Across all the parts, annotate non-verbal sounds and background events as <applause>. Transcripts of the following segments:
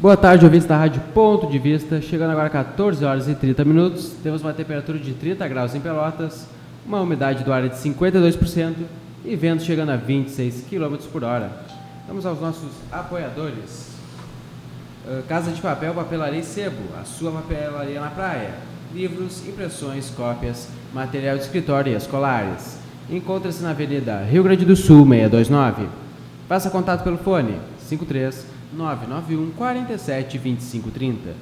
Boa tarde, ouvintes da Rádio Ponto de Vista. Chegando agora 14 horas e 30 minutos. Temos uma temperatura de 30 graus em Pelotas, uma umidade do ar de 52% e vento chegando a 26 km por hora. Vamos aos nossos apoiadores. Uh, Casa de Papel, Papelaria e Sebo, a sua papelaria na praia. Livros, impressões, cópias, material de escritório e escolares. Encontra-se na Avenida Rio Grande do Sul, 629. Faça contato pelo fone 53 991 47 25 30.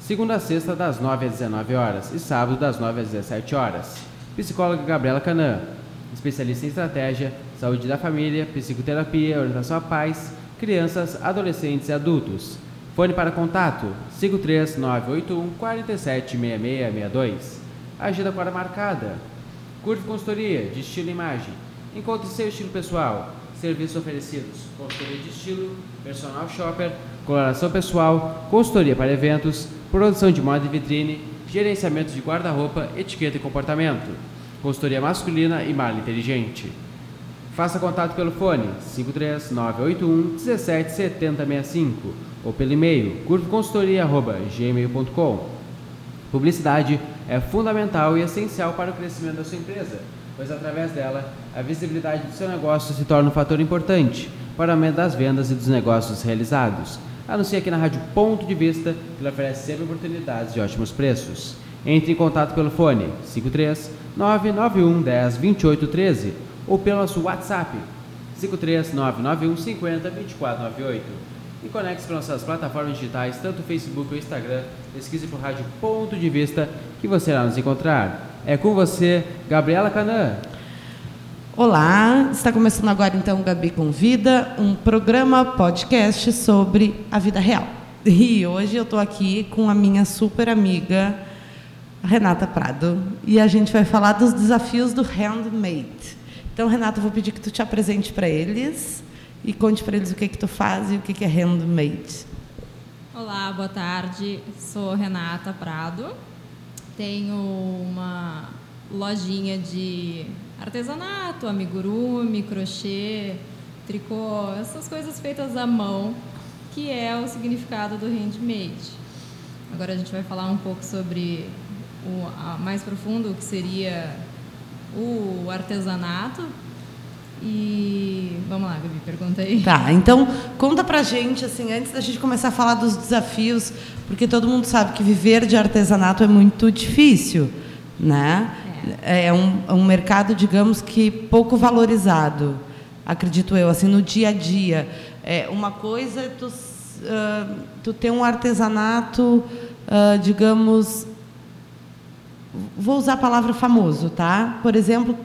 Segunda a sexta, das 9 às 19 horas e sábado, das 9 às 17 horas. Psicóloga Gabriela Canã, especialista em estratégia, saúde da família, psicoterapia, orientação a pais, crianças, adolescentes e adultos. Fone para contato 53 981 47 6662. Agenda para marcada. Curve consultoria de estilo e imagem. Encontre seu estilo pessoal. Serviços oferecidos: consultoria de estilo, personal shopper, coloração pessoal, consultoria para eventos, produção de moda e vitrine, gerenciamento de guarda-roupa, etiqueta e comportamento, consultoria masculina e mala inteligente. Faça contato pelo fone 53981 177065 ou pelo e-mail curveconsultoria.gmail.com. Publicidade é fundamental e essencial para o crescimento da sua empresa, pois através dela a visibilidade do seu negócio se torna um fator importante para o aumento das vendas e dos negócios realizados. Anuncie aqui na Rádio Ponto de Vista, que lhe oferece sempre oportunidades de ótimos preços. Entre em contato pelo fone 53 991 10 28 13 ou pelo nosso WhatsApp 53 991 50 24 98 e conecte-se com nossas plataformas digitais, tanto Facebook ou Instagram. Pesquise por Rádio Ponto de Vista que você irá nos encontrar. É com você, Gabriela Canã. Olá, está começando agora então o Gabi Convida, um programa podcast sobre a vida real. E hoje eu estou aqui com a minha super amiga Renata Prado e a gente vai falar dos desafios do handmade. Então, Renata, eu vou pedir que tu te apresente para eles e conte para eles o que que tu faz e o que que é handmade. Olá, boa tarde. Sou Renata Prado. Tenho uma lojinha de artesanato, amigurumi, crochê, tricô, essas coisas feitas à mão, que é o significado do handmade. Agora a gente vai falar um pouco sobre o mais profundo, o que seria o artesanato. E vamos lá, Gabi, pergunta aí. Tá, então conta pra gente, assim, antes da gente começar a falar dos desafios, porque todo mundo sabe que viver de artesanato é muito difícil, né? É, um, um mercado, digamos que pouco valorizado, acredito eu, assim, no dia a dia. É, uma coisa é tu, uh, tu ter um artesanato, uh, digamos, vou usar a palavra famoso, tá? Por exemplo,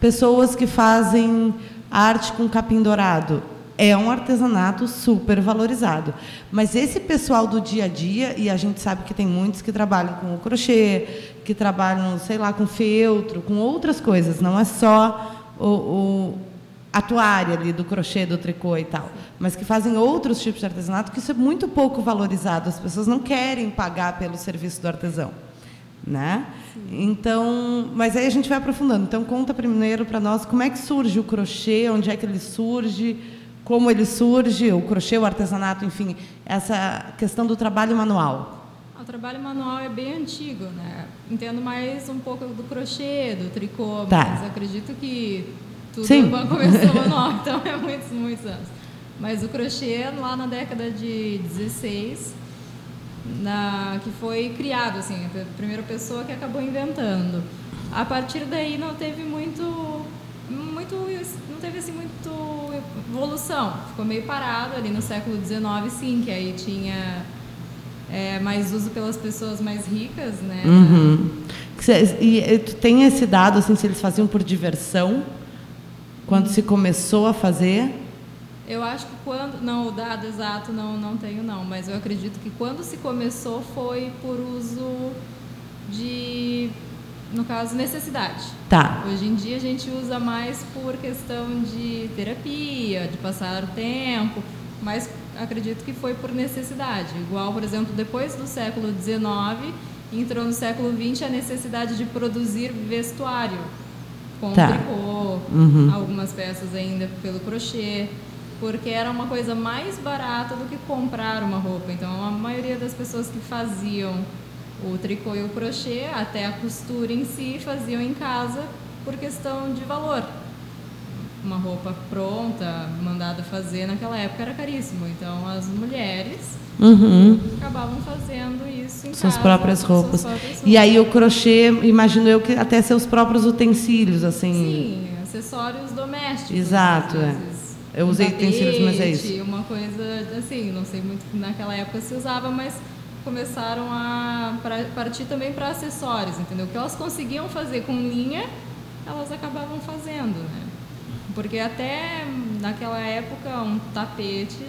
pessoas que fazem arte com capim dourado. É um artesanato super valorizado. Mas esse pessoal do dia a dia, e a gente sabe que tem muitos que trabalham com o crochê, que trabalham, sei lá, com feltro, com outras coisas, não é só o, o a toalha ali do crochê, do tricô e tal, mas que fazem outros tipos de artesanato, que isso é muito pouco valorizado. As pessoas não querem pagar pelo serviço do artesão, né? Então, mas aí a gente vai aprofundando. Então, conta primeiro para nós como é que surge o crochê, onde é que ele surge, como ele surge, o crochê, o artesanato, enfim, essa questão do trabalho manual. O trabalho manual é bem antigo, né? Entendo mais um pouco do crochê, do tricô, Tá. mas acredito que tudo Sim. começou <laughs> manual, então é muitos, muitos anos. Mas o crochê, lá na década de 16, na, que foi criado, assim, a primeira pessoa que acabou inventando. A partir daí não teve muito, muito, não teve assim muito evolução. Ficou meio parado ali no século 19, sim, que aí tinha é, mais uso pelas pessoas mais ricas, né? Uhum. E tu tem esse dado, assim, se eles faziam por diversão, quando se começou a fazer? Eu acho que quando. Não, o dado exato não, não tenho, não. Mas eu acredito que quando se começou foi por uso de. No caso, necessidade. Tá. Hoje em dia a gente usa mais por questão de terapia, de passar o tempo, mas acredito que foi por necessidade. Igual, por exemplo, depois do século XIX, entrou no século XX a necessidade de produzir vestuário com Tá. tricô, Uhum. algumas peças ainda pelo crochê. porque era uma coisa mais barata do que comprar uma roupa. Então, a maioria das pessoas que faziam o tricô e o crochê, até a costura em si, faziam em casa por questão de valor. Uma roupa pronta, mandada fazer naquela época era caríssimo. Então, as mulheres Uhum. acabavam fazendo isso em Suas casa. próprias roupas. suas próprias E aí o roupas. crochê, imagino eu que até seus próprios utensílios, assim. Sim, acessórios domésticos. Exato, às é. Eu usei utensílios, mas é isso. Uma coisa assim, não sei muito que naquela época se usava, mas começaram a partir também para acessórios, entendeu? O que elas conseguiam fazer com linha, elas acabavam fazendo, né? Porque até naquela época um tapete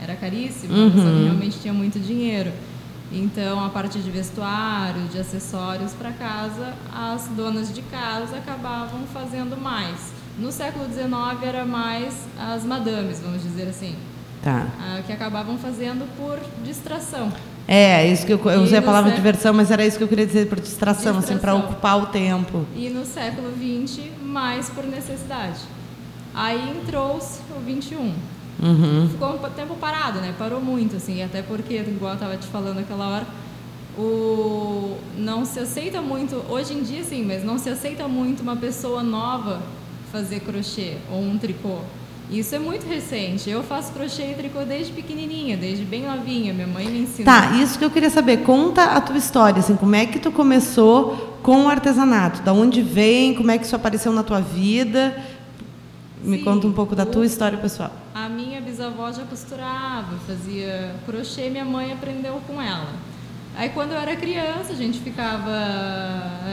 era caríssimo, a pessoa Uhum. que realmente tinha muito dinheiro. Então, a parte de vestuário, de acessórios para casa, as donas de casa acabavam fazendo mais. No século XIX era mais as madames, vamos dizer assim, Tá. ah, que acabavam fazendo por distração. É, isso que eu, eu usei a palavra sé- diversão, mas era isso que eu queria dizer por distração, assim, para Distração. ocupar o tempo. E no século XX, mais por necessidade. Aí entrou-se o XXI. Uhum. ficou um tempo parado, né? Parou muito, assim, até porque, igual eu tava te falando aquela hora, o não se aceita muito, hoje em dia sim, mas não se aceita muito uma pessoa nova fazer crochê ou um tricô. Isso é muito recente. Eu faço crochê e tricô desde pequenininha, desde bem novinha. Minha mãe me ensinou. Tá, isso que eu queria saber. Conta a tua história, assim, como é que tu começou com o artesanato? Da onde vem? Como é que isso apareceu na tua vida? Me Sim, conta um pouco da tua história pessoal. A minha bisavó já costurava, fazia crochê, minha mãe aprendeu com ela. Aí quando eu era criança, a gente ficava,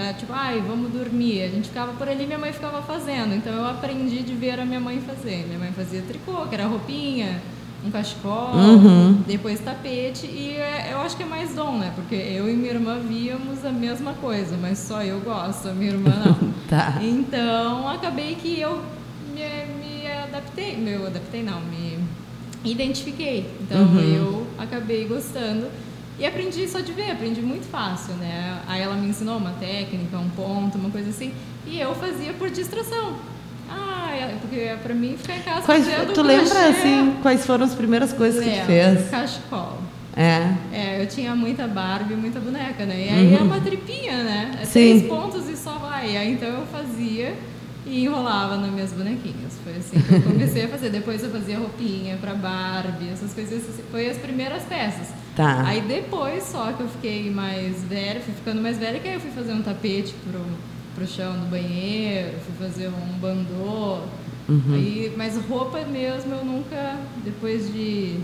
é, tipo, ai, vamos dormir. A gente ficava por ali, minha mãe ficava fazendo. Então eu aprendi de ver a minha mãe fazer. Minha mãe fazia tricô, que era roupinha, um cachecol, Uhum. depois tapete. E é, eu acho que é mais dom, né? Porque eu e minha irmã víamos a mesma coisa, mas só eu gosto, a minha irmã não. <laughs> Tá. Então, acabei que eu me, me adaptei, meu, adaptei não, me identifiquei. Então, Uhum. eu acabei gostando e aprendi só de ver, aprendi muito fácil, né? Aí ela me ensinou uma técnica, um ponto, uma coisa assim, e eu fazia por distração. Ah, porque pra mim ficar em casa Quais, fazendo tu lembra, assim, quais foram as primeiras coisas que tu fez? Cachecol. É. É, eu tinha muita Barbie, muita boneca, né? E aí é uma tripinha, né? É Sim. três pontos e só vai. Aí então eu fazia e enrolava nas minhas bonequinhas. Foi assim que eu comecei a fazer. Depois eu fazia roupinha pra Barbie, essas coisas. assim. Foi as primeiras peças. Tá. Aí depois só que eu fiquei mais velha, fui ficando mais velha, que aí eu fui fazer um tapete pro, pro chão do banheiro, fui fazer um bandô. Uhum. Aí, mas roupa mesmo eu nunca, depois de,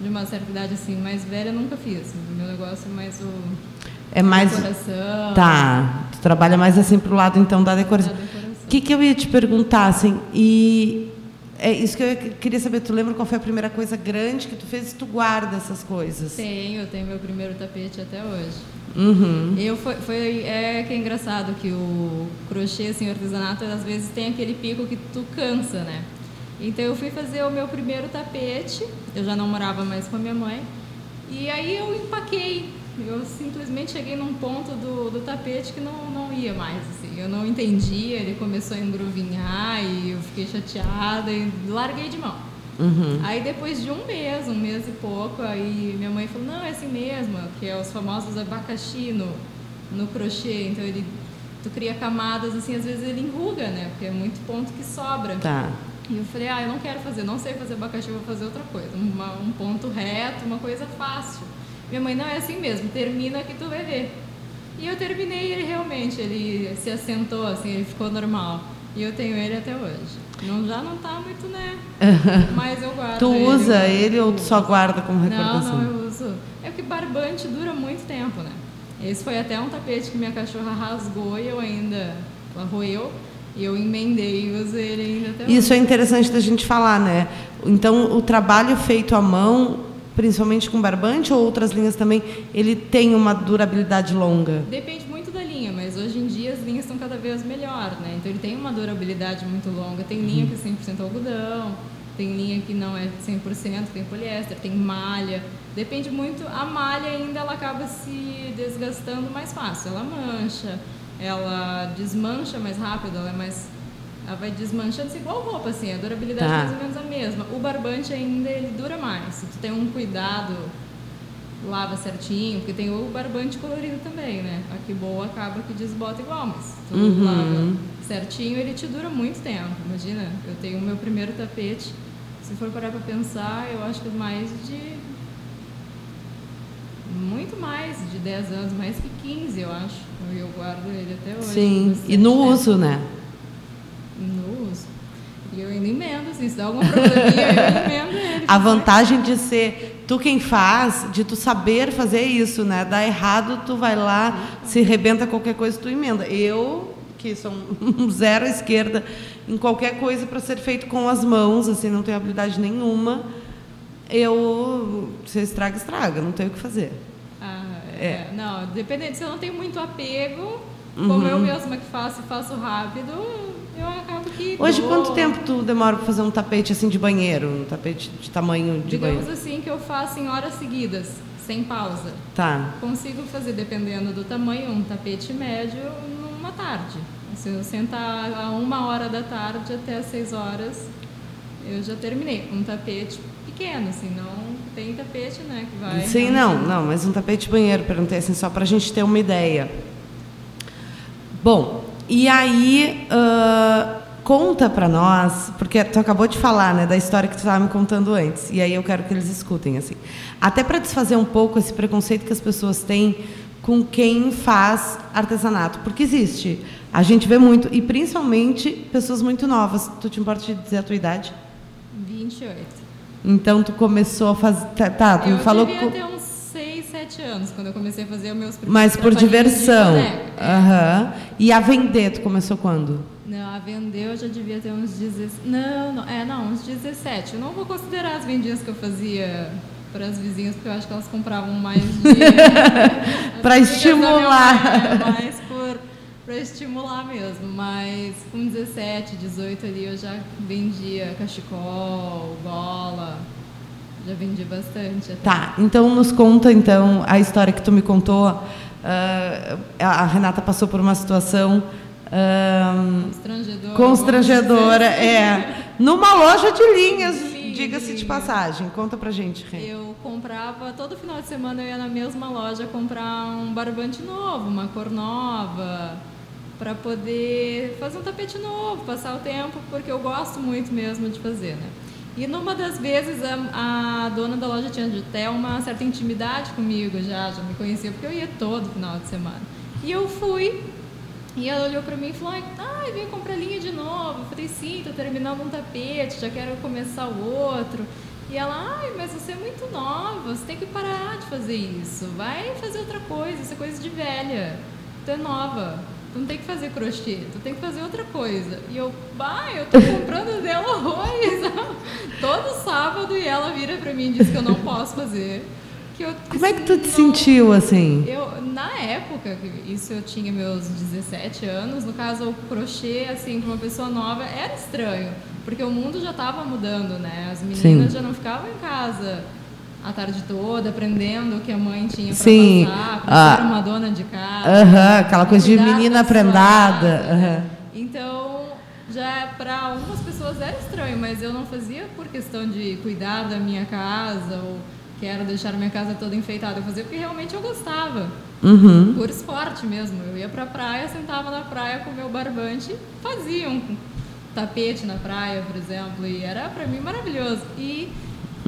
de uma certa idade assim, mais velha, eu nunca fiz. O meu negócio é mais o É mais. decoração. Tá. Tu trabalha mais assim pro lado então da decoração. O que, que eu ia te perguntar, assim, e é isso que eu queria saber, tu lembra qual foi a primeira coisa grande que tu fez e tu guarda essas coisas? Tenho, eu tenho meu primeiro tapete até hoje. Uhum. Eu foi, foi é que é engraçado que o crochê, assim, o artesanato, às vezes tem aquele pico que tu cansa, né? Então eu fui fazer o meu primeiro tapete, eu já não morava mais com a minha mãe, e aí eu empaquei. Eu simplesmente cheguei num ponto do, do tapete que não, não ia mais, assim. Eu não entendia, ele começou a engruvinhar e eu fiquei chateada e larguei de mão. Uhum. Aí depois de um mês, um mês e pouco, aí minha mãe falou, não, é assim mesmo, que é os famosos abacaxi no, no crochê. Então ele tu cria camadas assim, às vezes ele enruga, né? Porque é muito ponto que sobra. Tá. E eu falei, ah, eu não quero fazer, não sei fazer abacaxi, vou fazer outra coisa. Uma- um ponto reto, uma coisa fácil. Minha mãe, não, é assim mesmo, termina que tu vai ver. E eu terminei ele realmente, ele se assentou, assim, ele ficou normal. E eu tenho ele até hoje. Não, já não tá muito, né? <laughs> Mas eu guardo Tu ele, usa eu- ele ou tu só guarda como Não, recordação? não, eu uso. É porque barbante dura muito tempo, né? Esse foi até um tapete que minha cachorra rasgou e eu ainda... Ela roeu e eu emendei e uso ele ainda até Isso é hoje. interessante da gente falar, né? Então, o trabalho feito à mão, principalmente com barbante ou outras linhas também, ele tem uma durabilidade longa. Depende muito da linha, mas hoje em dia as linhas estão cada vez melhor, né? Então ele tem uma durabilidade muito longa. Tem linha que é 100% algodão, tem linha que não é 100%, tem poliéster, tem malha. Depende muito. A malha ainda ela acaba se desgastando mais fácil. Ela mancha, ela desmancha mais rápido, ela é mais Ela vai desmanchando assim, igual roupa, assim, a durabilidade Tá. é mais ou menos a mesma. O barbante ainda ele dura mais. Se tu tem um cuidado, lava certinho, porque tem o barbante colorido também, né? A que boa acaba que desbota igual, mas tu Uhum. lava certinho, ele te dura muito tempo. Imagina, eu tenho o meu primeiro tapete, se for parar pra pensar, eu acho que mais de muito mais de 10 anos, mais que 15, eu acho. Eu guardo ele até hoje. Sim. E no tempo. uso, né? No uso. E eu ainda emendo, assim, se dá algum probleminha, eu emendo ele. <laughs> A vantagem de ser tu quem faz, de tu saber fazer isso, né? Dá errado, tu vai lá, se rebenta qualquer coisa, tu emenda. Eu, que sou um <laughs> zero à esquerda em qualquer coisa para ser feito com as mãos, assim, não tenho habilidade nenhuma, eu se estraga, estraga, não tenho o que fazer. Ah, É. é. Não, dependendo, se eu não tenho muito apego, Uhum. como eu mesma que faço e faço rápido, eu acabo que. Hoje, dou- quanto tempo tu demora para fazer um tapete assim de banheiro, um tapete de tamanho de Digamos banheiro? assim que eu faço em horas seguidas, sem pausa. Tá. Consigo fazer, dependendo do tamanho, um tapete médio numa tarde. Se eu sentar a uma hora da tarde até as seis horas, eu já terminei. Um tapete pequeno, assim, não tem tapete, né? Que vai. Sim, não, não, mas um tapete de banheiro, perguntei assim, só para a gente ter uma ideia. Bom, e aí, ah, conta para nós, porque tu acabou de falar, né, da história que tu estava me contando antes, e aí eu quero que eles escutem, assim. Até para desfazer um pouco esse preconceito que as pessoas têm com quem faz artesanato, porque existe. A gente vê muito, e principalmente pessoas muito novas. Tu te importa de dizer a tua idade? 28. Então tu começou a fazer. Tá, tá, tu eu falou devia co- ter uns 6, 7 anos quando eu comecei a fazer os meus primeiros Mas por diversão. Aham. E a vender, tu começou quando? Não, a vender eu já devia ter uns 16. Não, não, é, não, uns 17. Eu não vou considerar as vendinhas que eu fazia para as vizinhas, porque eu acho que elas compravam mais <laughs> de. <laughs> minha estimular. mãe, é, mais por para estimular mesmo. Mas com 17, 18 ali eu já vendia cachecol, bola. Já vendi bastante. Até. Tá, então nos conta então a história que tu me contou. Ah, a Renata passou por uma situação ah, Constrangedora. constrangedora, é, <laughs> numa loja de linhas, diga-se de passagem. Conta pra gente, Ren. Eu comprava, todo final de semana eu ia na mesma loja comprar um barbante novo, uma cor nova, para poder fazer um tapete novo, passar o tempo, porque eu gosto muito mesmo de fazer, né? E numa das vezes a, a dona da loja tinha até uma certa intimidade comigo já, já me conhecia, porque eu ia todo final de semana. E eu fui, e ela olhou pra mim e falou: Ai, vem comprar linha de novo. Eu falei: Sim, tô terminando um tapete, já quero começar o outro. E ela: Ai, mas você é muito nova, você tem que parar de fazer isso. Vai fazer outra coisa, isso é coisa de velha. Tu é nova, tu não tem que fazer crochê, tu tem que fazer outra coisa. E eu: Bah, eu tô comprando dela horrores. <laughs> Todo sábado e ela vira pra mim e diz que eu não posso fazer. Que eu, Como é que tu te não- sentiu assim? eu, na época, isso eu tinha meus 17 anos, no caso o crochê, assim, para uma pessoa nova, era estranho, porque o mundo já estava mudando, né? As meninas Sim. já não ficavam em casa a tarde toda aprendendo o que a mãe tinha para Sim, passar, ah, ser uma dona de casa. Aham, aquela coisa de menina sua prendada. casa. aham. Então, já para algumas pessoas era estranho, mas eu não fazia por questão de cuidar da minha casa ou quero deixar minha casa toda enfeitada. Eu fazia porque realmente eu gostava. Uhum. Por esporte mesmo. Eu ia pra praia, sentava na praia com meu barbante, fazia um tapete na praia, por exemplo, e era pra mim maravilhoso. E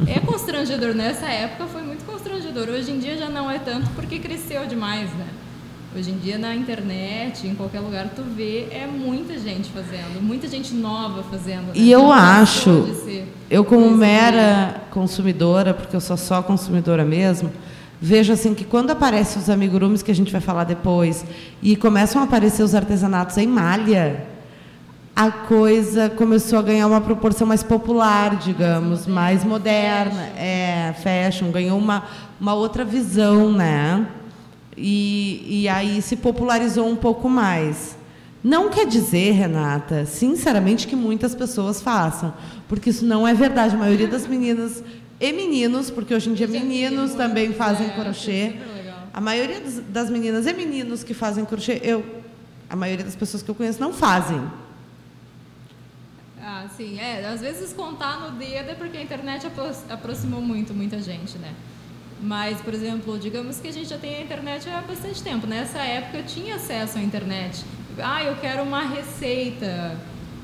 é constrangedor, nessa época foi muito constrangedor. Hoje em dia já não é tanto porque cresceu demais, né? Hoje em dia na internet, em qualquer lugar tu vê, é muita gente fazendo, muita gente nova fazendo. né? E eu acho, eu como mera consumidora, porque eu sou só consumidora mesmo, vejo assim que quando aparecem os amigurumis que a gente vai falar depois e começam a aparecer os artesanatos em malha, a coisa começou a ganhar uma proporção mais popular, digamos, mais moderna, é, fashion, ganhou uma, uma outra visão, né? E, e aí se popularizou um pouco mais. Não quer dizer, Renata, sinceramente, que muitas pessoas façam, porque isso não é verdade. A maioria das meninas e meninos, porque hoje em dia meninos também fazem crochê. A maioria das meninas e meninos que fazem crochê, eu, a maioria das pessoas que eu conheço não fazem. Ah, sim. É, às vezes contar no dedo é porque a internet apro aproximou muito, muita gente, né? Mas, por exemplo, digamos que a gente já tem a internet há bastante tempo. Nessa época eu tinha acesso à internet. Ah, eu quero uma receita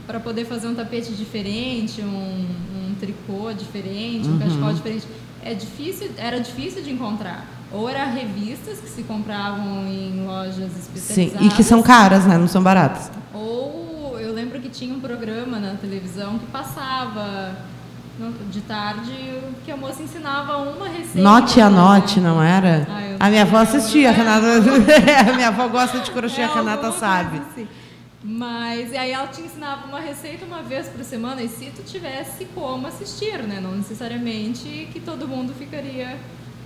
para poder fazer um tapete diferente, um, um tricô diferente, um uhum. cachecol diferente. É difícil, era difícil de encontrar. Ou eram revistas que se compravam em lojas especializadas. Sim, e que são caras, né? Não são baratas. Ou lembro que tinha um programa na televisão que passava de tarde que a moça ensinava uma receita. Note a note, não era? Ah, a minha avó assistia, a Renata. <laughs> <laughs> a minha avó gosta de crochê, é, a Renata sabe. Assim. Mas e aí ela te ensinava uma receita uma vez por semana e se tu tivesse como assistir, né? Não necessariamente que todo mundo ficaria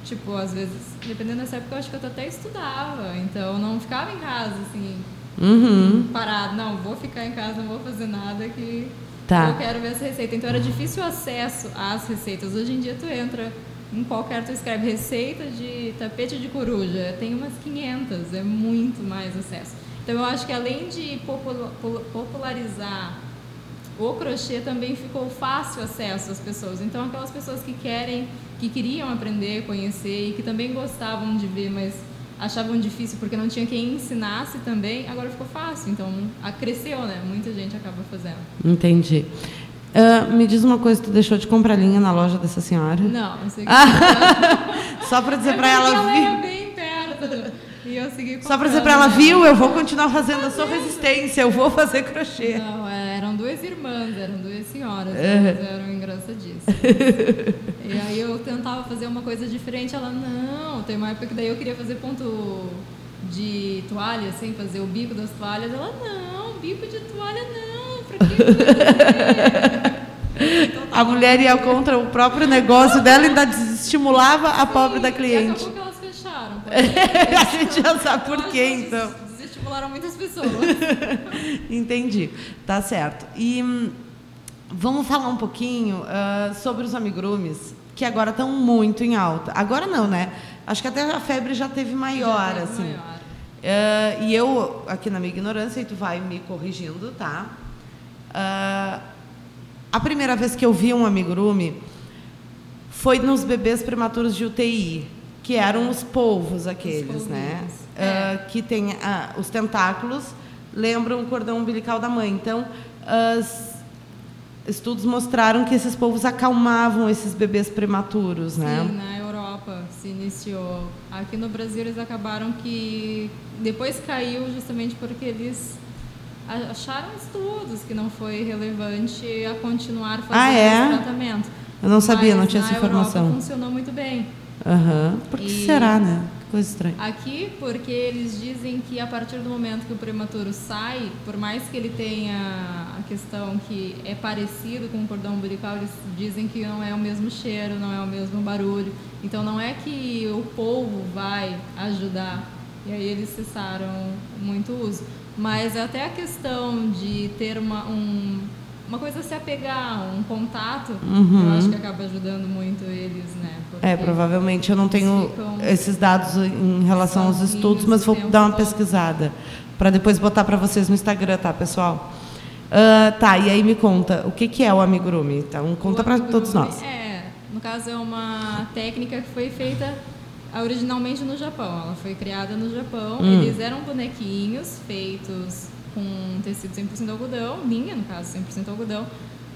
tipo, às vezes, dependendo dessa época, eu acho que eu até estudava, então não ficava em casa assim, uhum. parado, não, vou ficar em casa, não vou fazer nada que Tá. Eu quero ver essa receita. Então era difícil o acesso às receitas. Hoje em dia tu entra em qualquer, tu escreve receita de tapete de coruja, tem umas 500, é muito mais acesso. Então eu acho que além de popularizar o crochê também ficou fácil acesso às pessoas. Então aquelas pessoas que querem, que queriam aprender, conhecer e que também gostavam de ver, mas achavam difícil porque não tinha quem ensinasse também, agora ficou fácil. Então, cresceu, né? Muita gente acaba fazendo. Entendi. Uh, me diz uma coisa, tu deixou de comprar linha na loja dessa senhora? Não, não sei que Só para dizer é para ela... Ela era bem perto. E eu segui Só para dizer para ela, viu, eu vou continuar fazendo a sua resistência, eu vou fazer crochê. Não, é, duas irmãs, eram duas senhoras, elas eram engraçadíssimas. <laughs> e aí eu tentava fazer uma coisa diferente, ela, não, tem uma época que daí eu queria fazer ponto de toalha, assim, fazer o bico das toalhas, ela, não, bico de toalha não, pra que então, tá a mulher ia contra o próprio negócio dela e ainda desestimulava a pobre da cliente. E acabou que elas fecharam. <laughs> a gente já sabe por quê, então. Desestimularam muitas pessoas. <laughs> Entendi. Tá certo. E hum, vamos falar um pouquinho uh, sobre os amigurumis, que agora estão muito em alta. Agora não, né? Acho que até a febre já teve maior, já teve assim. Maior. Uh, e eu, aqui na minha ignorância, e tu vai me corrigindo, tá? Uh, a primeira vez que eu vi um amigurumi foi nos bebês prematuros de UTI que eram os polvos aqueles, os né? É. Uh, que tem uh, os tentáculos lembram o cordão umbilical da mãe. Então, estudos mostraram que esses polvos acalmavam esses bebês prematuros, Sim, né? Sim, na Europa se iniciou. Aqui no Brasil eles acabaram que depois caiu justamente porque eles acharam estudos que não foi relevante a continuar fazendo ah, é? esse tratamento. Eu não sabia, Mas não tinha essa informação. Europa funcionou muito bem. Uhum. Por que e será, né? Coisa estranha. Aqui, porque eles dizem que a partir do momento que o prematuro sai, por mais que ele tenha a questão que é parecido com o cordão umbilical, eles dizem que não é o mesmo cheiro, não é o mesmo barulho. Então não é que o polvo vai ajudar. E aí eles cessaram muito o uso. Mas até a questão de ter uma, um, uma coisa se apegar, um contato, uhum. eu acho que acaba ajudando muito eles, né? Porque é, provavelmente. Eu não tenho esses dados em relação aos estudos, mas vou dar uma pesquisada para depois botar para vocês no Instagram, tá, pessoal? Uh, tá, e aí me conta, o que, que é o amigurumi? Então, conta para todos nós. É, no caso, é uma técnica que foi feita originalmente no Japão. Ela foi criada no Japão. Hum. Eles eram bonequinhos feitos com tecido 100% algodão, linha no caso, 100% algodão,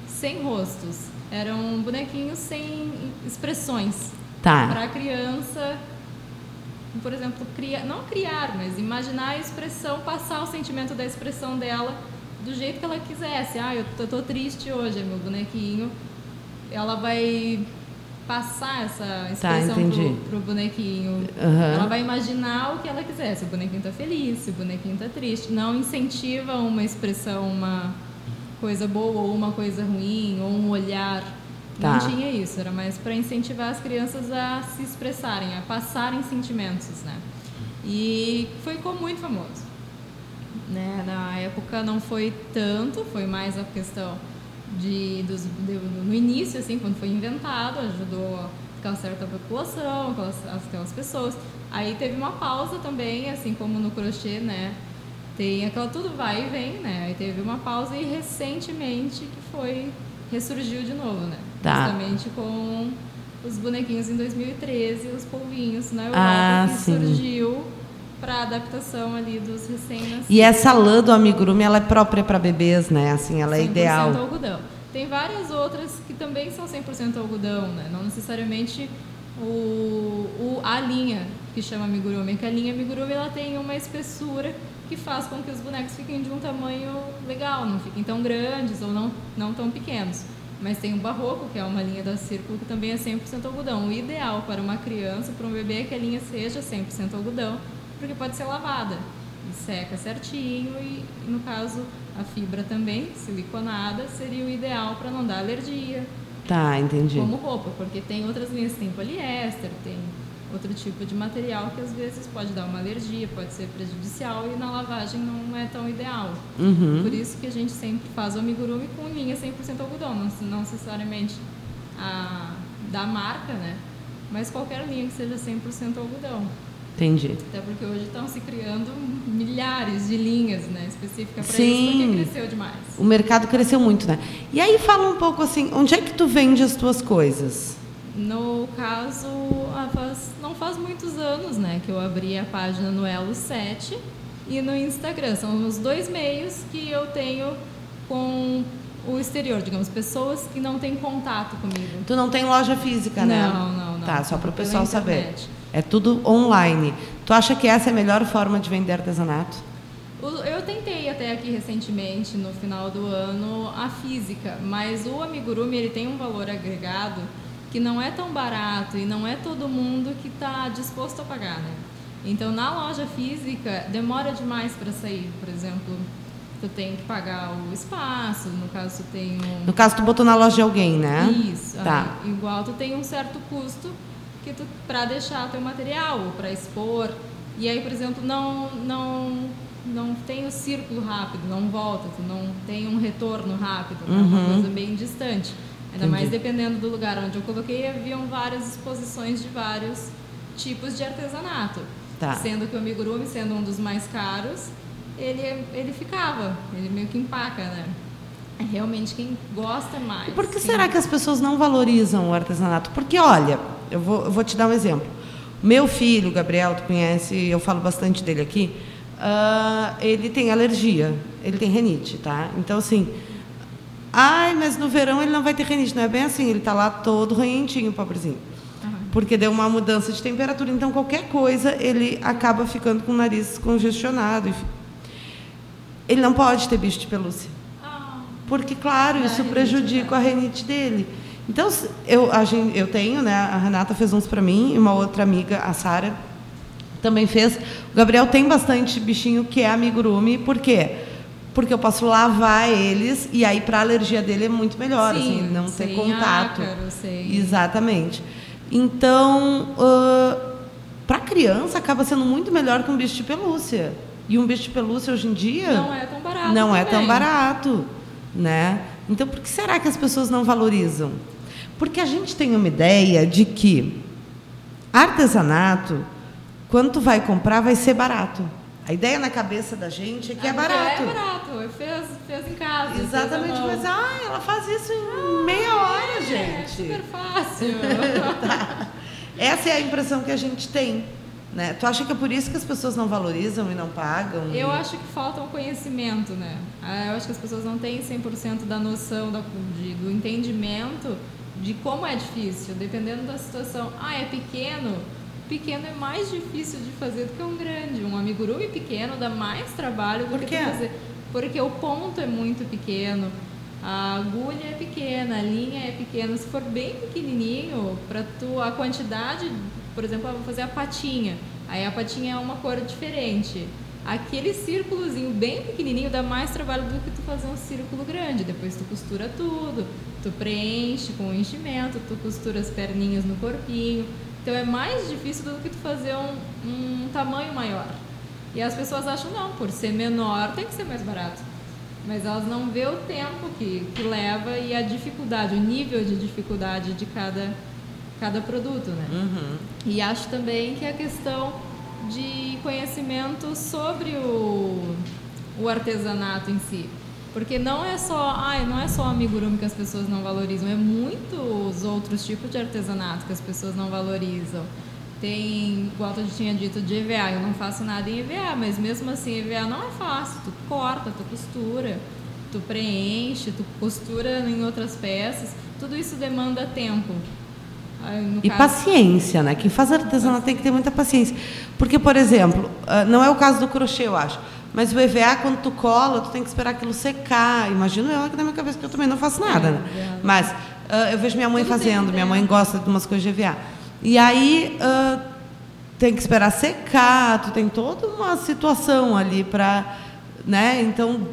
sem rostos. Eram bonequinhos sem expressões. Tá. Para a criança, por exemplo, criar, não criar, mas imaginar a expressão, passar o sentimento da expressão dela do jeito que ela quisesse. Ah, eu tô, tô triste hoje, é meu bonequinho. Ela vai passar essa tá, expressão tá, pro, pro bonequinho. Uhum. Ela vai imaginar o que ela quiser. Se o bonequinho está feliz, se o bonequinho está triste. Não incentiva uma expressão, uma coisa boa ou uma coisa ruim, ou um olhar. Tá. Não tinha isso. Era mais para incentivar as crianças a se expressarem, a passarem sentimentos, né? E ficou muito famoso. Né? Na época não foi tanto, foi mais a questão de, dos, de, no início, assim, quando foi inventado, ajudou aquela certa população, aquelas, aquelas pessoas. Aí teve uma pausa também, assim como no crochê, né? tem aquela tudo vai e vem, né? Aí teve uma pausa e recentemente que foi ressurgiu de novo, né? Tá. Justamente com os bonequinhos em 2013, os polvinhos na Europa Ah, que sim. surgiu para adaptação ali dos recém-nascidos. E essa lã do amigurumi, ela é própria para bebês, né? Assim, ela é 100% ideal. algodão. Tem várias outras que também são 100% algodão, né? Não necessariamente o, o, a linha que chama amigurumi, que a linha amigurumi ela tem uma espessura que faz com que os bonecos fiquem de um tamanho legal, não fiquem tão grandes ou não, não tão pequenos. Mas tem o barroco, que é uma linha da Círculo, que também é 100% algodão. O ideal para uma criança, para um bebê, é que a linha seja 100% algodão, porque pode ser lavada e seca certinho e, no caso, a fibra também, siliconada, seria o ideal para não dar alergia, Tá, entendi. como roupa, porque tem outras linhas tem poliéster, tem outro tipo de material que às vezes pode dar uma alergia, pode ser prejudicial e na lavagem não é tão ideal. Uhum. Por isso que a gente sempre faz o amigurumi com linha 100% algodão, não, não necessariamente a da marca, né? Mas qualquer linha que seja 100% algodão. Entendi. Até porque hoje estão se criando milhares de linhas, né, específicas para isso, porque cresceu demais. O mercado cresceu muito, né? E aí fala um pouco assim, onde é que tu vende as tuas coisas? No caso, faz- não faz muitos anos, né, que eu abri a página no Elo 7 e no Instagram. São os dois meios que eu tenho com o exterior, digamos, pessoas que não têm contato comigo. Tu não tem loja física, né? Não, não, não. Tá, só para o pessoal saber. É tudo online. Tu acha que essa é a melhor forma de vender artesanato? Eu tentei até aqui recentemente, no final do ano, a física, mas o amigurumi ele tem um valor agregado que não é tão barato e não é todo mundo que está disposto a pagar, né? Então, na loja física, demora demais para sair. Por exemplo, tu tem que pagar o espaço, no caso, tu tem um... No caso, tu botou na loja de alguém, né? Isso. Tá. aí, igual tu tem um certo custo que tu para deixar teu material ou para expor. E aí, por exemplo, não não não tem o círculo rápido, não volta, tu não tem um retorno rápido, é uma Uhum. coisa bem distante. Ainda mais dependendo do lugar onde eu coloquei, haviam várias exposições de vários tipos de artesanato. Tá. Sendo que o amigurumi, sendo um dos mais caros, ele, ele ficava, ele meio que empaca, né? É realmente quem gosta mais. E por que quem- será que as pessoas não valorizam o artesanato? Porque, olha, eu vou, eu vou te dar um exemplo. Meu filho, Gabriel, tu conhece, eu falo bastante dele aqui, ah, ele tem alergia, ele tem renite, tá? Então, assim, ai, mas no verão ele não vai ter renite. Não é bem assim, ele tá lá todo ranhentinho, pobrezinho. Aham. Porque deu uma mudança de temperatura, então qualquer coisa ele acaba ficando com o nariz congestionado. enfim. Ele não pode ter bicho de pelúcia. Ah, Porque, claro, isso rinite, prejudica a renite dele. Então, eu, a gente, eu tenho, né? A Renata fez uns para mim e uma outra amiga, a Sara, também fez. O Gabriel tem bastante bichinho que é amigurumi. Por quê? Porque eu posso lavar eles e aí para a alergia dele é muito melhor, assim, ele não ter contato. ácaro, sem- Exatamente. Então, para criança acaba sendo muito melhor que um bicho de pelúcia. E um bicho de pelúcia hoje em dia Não é tão barato. não é tão também. barato, né? Então, por que será que as pessoas não valorizam? Porque a gente tem uma ideia de que artesanato, quando tu vai comprar, vai ser barato. A ideia na cabeça da gente é que é Ah, porque barato. É barato, fez, fez em casa. Exatamente, mas ah, ela faz isso em meia hora, É gente. super fácil. <laughs> Essa é a impressão que a gente tem. Né? Tu acha que é por isso que as pessoas não valorizam e não pagam? Eu acho que falta um conhecimento, né? Ah, Eu acho que as pessoas não têm 100% da noção da, de, do entendimento de como é difícil, dependendo da situação. Ah, é pequeno? Pequeno é mais difícil de fazer do que um grande. Um amigurumi pequeno dá mais trabalho do Por que fazer. Porque o ponto é muito pequeno, a agulha é pequena, a linha é pequena. Se for bem pequenininho, para tu a quantidade, por exemplo, eu vou fazer a patinha. Aí a patinha é uma cor diferente. Aquele círculozinho bem pequenininho dá mais trabalho do que tu fazer um círculo grande. Depois tu costura tudo, tu preenche com o enchimento, tu costura as perninhas no corpinho. Então é mais difícil do que tu fazer um, um tamanho maior. E as pessoas acham, não, por ser menor tem que ser mais barato. Mas elas não vê o tempo que, que leva e a dificuldade, o nível de dificuldade de cada, cada produto, né? Uhum. E acho também que a questão de conhecimento sobre o, o artesanato em si. Porque não é só, ai, não é só amigurumi que as pessoas não valorizam, é muitos outros tipos de artesanato que as pessoas não valorizam. Tem, igual eu tinha dito, de EVA. Eu não faço nada em EVA, mas mesmo assim, EVA não é fácil. Tu corta, tu costura, tu preenche, tu costura em outras peças. Tudo isso demanda tempo. E caso... paciência, né? Quem faz artesanato tem que ter muita paciência. Porque, por exemplo, ah, não é o caso do crochê, eu acho. Mas o EVA, quando tu cola, tu tem que esperar aquilo secar. Imagino eu aqui na minha cabeça, que eu também não faço nada, né? É, Mas uh, eu vejo minha mãe Tudo fazendo. Minha mãe gosta de umas coisas de EVA. E aí tem que esperar secar, tu tem toda uma situação ali para. Né? Então,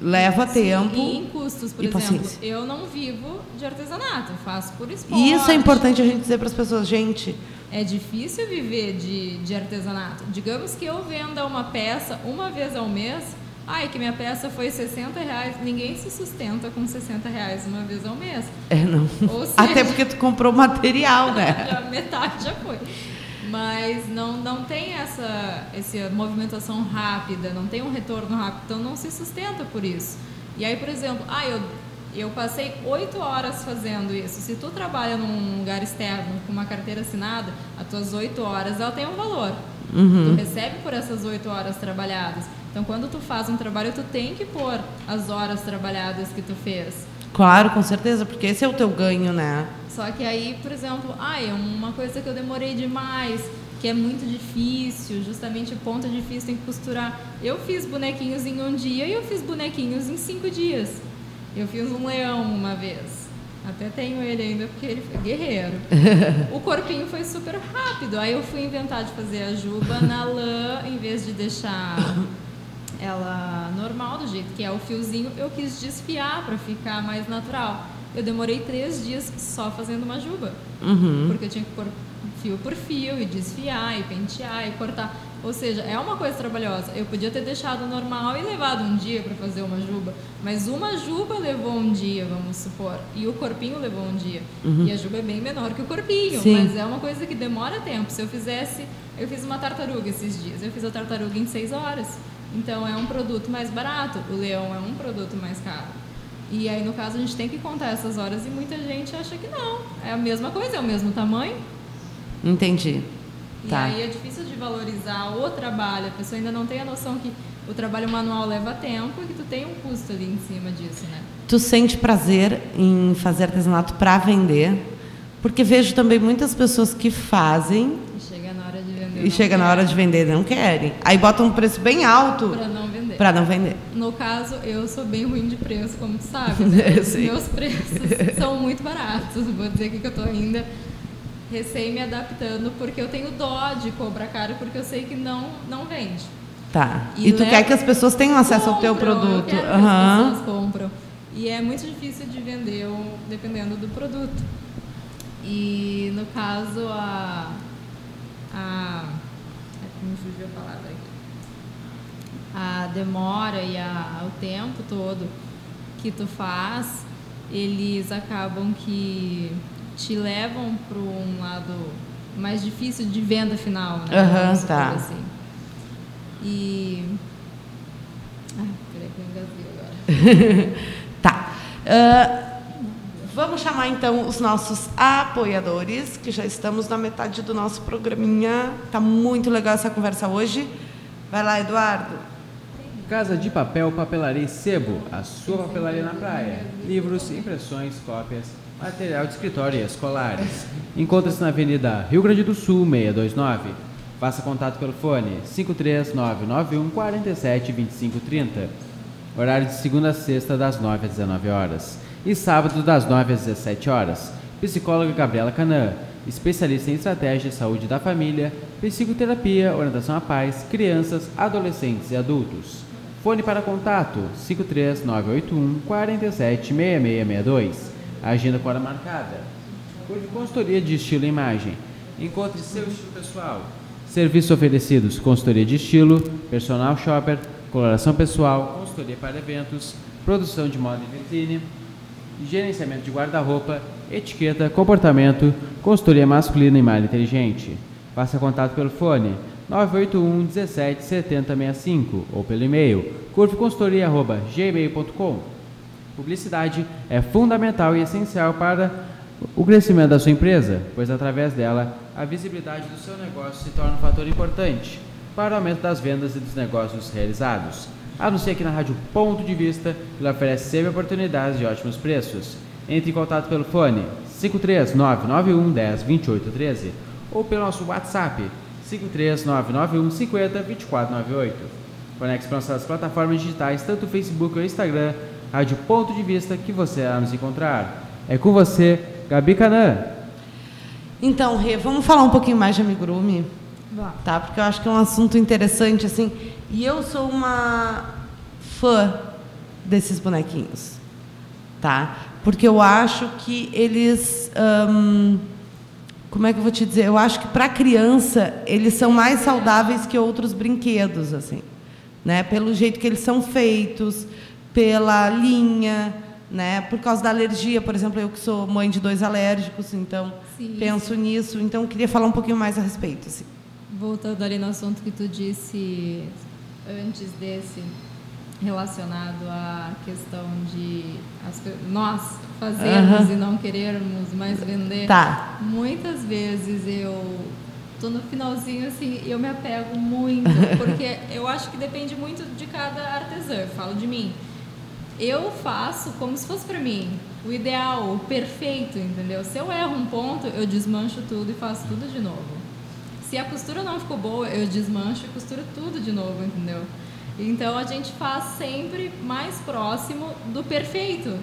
leva Sim, tempo. E em custos, por exemplo, paciência. eu não vivo de artesanato, faço por esporte. E isso é importante a gente dizer para as pessoas, gente é difícil viver de, de artesanato. Digamos que eu venda uma peça uma vez ao mês, ai, que minha peça foi 60 reais, ninguém se sustenta com 60 reais uma vez ao mês. É, não. Seja, Até porque tu comprou material, <laughs> né? metade já foi. Mas não, não tem essa, essa movimentação rápida, não tem um retorno rápido, então não se sustenta por isso. E aí, por exemplo, ah, eu eu passei oito horas fazendo isso. Se tu trabalha num lugar externo com uma carteira assinada, as tuas oito horas ela tem um valor. Uhum. Tu recebe por essas oito horas trabalhadas. Então, quando tu faz um trabalho, tu tem que pôr as horas trabalhadas que tu fez. Claro, com certeza, porque esse é o teu ganho, né? Só que aí, por exemplo, ah, é uma coisa que eu demorei demais, que é muito difícil, justamente o ponto difícil, tem que costurar. Eu fiz bonequinhos em um dia e eu fiz bonequinhos em cinco dias. Eu fiz um leão uma vez. Até tenho ele ainda porque ele foi guerreiro. <laughs> o corpinho foi super rápido. Aí eu fui inventar de fazer a juba na lã, em vez de deixar ela normal, do jeito que é o fiozinho, eu quis desfiar para ficar mais natural. Eu demorei três dias só fazendo uma juba. Uhum. Porque eu tinha que pôr fio por fio e desfiar e pentear e cortar. Ou seja, é uma coisa trabalhosa. Eu podia ter deixado normal e levado um dia para fazer uma juba, mas uma juba levou um dia, vamos supor, e o corpinho levou um dia. Uhum. E a juba é bem menor que o corpinho, Sim. mas é uma coisa que demora tempo. Se eu fizesse, eu fiz uma tartaruga esses dias, eu fiz a tartaruga em seis horas. Então é um produto mais barato. O leão é um produto mais caro. E aí, no caso, a gente tem que contar essas horas e muita gente acha que não. É a mesma coisa, é o mesmo tamanho. Entendi. E tá. aí é difícil de valorizar o trabalho. A pessoa ainda não tem a noção que o trabalho manual leva tempo e que tu tem um custo ali em cima disso, né? Tu sente prazer em fazer artesanato para vender? Porque vejo também muitas pessoas que fazem e chega na hora de vender. E chega na hora de vender não querem. Aí botam um preço bem alto para não. Para não vender. No caso, eu sou bem ruim de preço, como tu sabe. <laughs> Né? Os meus preços <laughs> são muito baratos. Vou dizer aqui que eu estou ainda recém me adaptando, porque eu tenho dó de cobrar caro, porque eu sei que não, não vende. Tá. E, e tu quer que as pessoas tenham acesso compram, ao teu produto. Eu uhum. que as pessoas compram. E é muito difícil de vender dependendo do produto. E no caso a. a como fugiu a palavra aqui? A demora e a, o tempo todo que tu faz, eles acabam que te levam para um lado mais difícil de venda final, né? Uhum, tá. Assim. E. Ah, peraí que eu engasguei agora. <laughs> tá. Uh, vamos chamar então os nossos apoiadores, que já estamos na metade do nosso programinha. Tá muito legal essa conversa hoje. Vai lá, Eduardo. Casa de Papel, Papelaria e Sebo, a sua papelaria na praia. Livros, impressões, cópias Material de escritório e escolares. Encontra-se na Avenida Rio Grande do Sul, 629. Faça contato pelo fone 53991 47 25 30. Horário de segunda a sexta, das 9 às 19 horas. E sábado, das 9 às 17 horas. Psicóloga Gabriela Canã, especialista em estratégia de saúde da família, psicoterapia, orientação à paz, crianças, adolescentes e adultos. Fone para contato 53981 47 6662 agenda com hora marcada. Consultoria de estilo e imagem. Encontre seu estilo pessoal. Serviços oferecidos: consultoria de estilo, personal shopper, coloração pessoal, consultoria para eventos, produção de moda e vitrine, gerenciamento de guarda-roupa, etiqueta, comportamento, consultoria masculina e malha inteligente. Faça contato pelo fone 981 17 70 65 ou pelo e-mail curveconsultoria.gmail.com. Publicidade é fundamental e essencial para o crescimento da sua empresa, pois através dela a visibilidade do seu negócio se torna um fator importante para o aumento das vendas e dos negócios realizados. Anuncie aqui na Rádio Ponto de Vista, que lhe oferece sempre oportunidades de ótimos preços. Entre em contato pelo fone 53991 10 28 13 ou pelo nosso WhatsApp 53991 50 2498. Conecte para nossas plataformas digitais, tanto o Facebook ou o Instagram, Rádio Ponto de Vista, que você irá nos encontrar. É com você, Gabi Canã. Então, Rê, vamos falar um pouquinho mais de amigurumi? Vamos. Tá? Porque eu acho que é um assunto interessante, assim. E eu sou uma fã desses bonequinhos, tá? Porque eu acho que eles... hum, como é que eu vou te dizer? Eu acho que para criança eles são mais saudáveis que outros brinquedos, assim, né? Pelo jeito que eles são feitos, pela linha, né? Por causa da alergia, por exemplo, eu que sou mãe de dois alérgicos, então Sim. penso nisso. Então queria falar um pouquinho mais a respeito, assim. Voltando ali no assunto que tu disse antes desse, relacionado à questão de nós fazermos Aham. e não querermos mais vender. Tá. Muitas vezes eu tô no finalzinho assim eu me apego muito, <laughs> porque eu acho que depende muito de cada artesã. Eu falo de mim. Eu faço como se fosse pra mim, o ideal, o perfeito, entendeu? Se eu erro um ponto, eu desmancho tudo e faço tudo de novo. Se a costura não ficou boa, eu desmancho e costuro tudo de novo, entendeu? Então a gente faz sempre mais próximo do perfeito.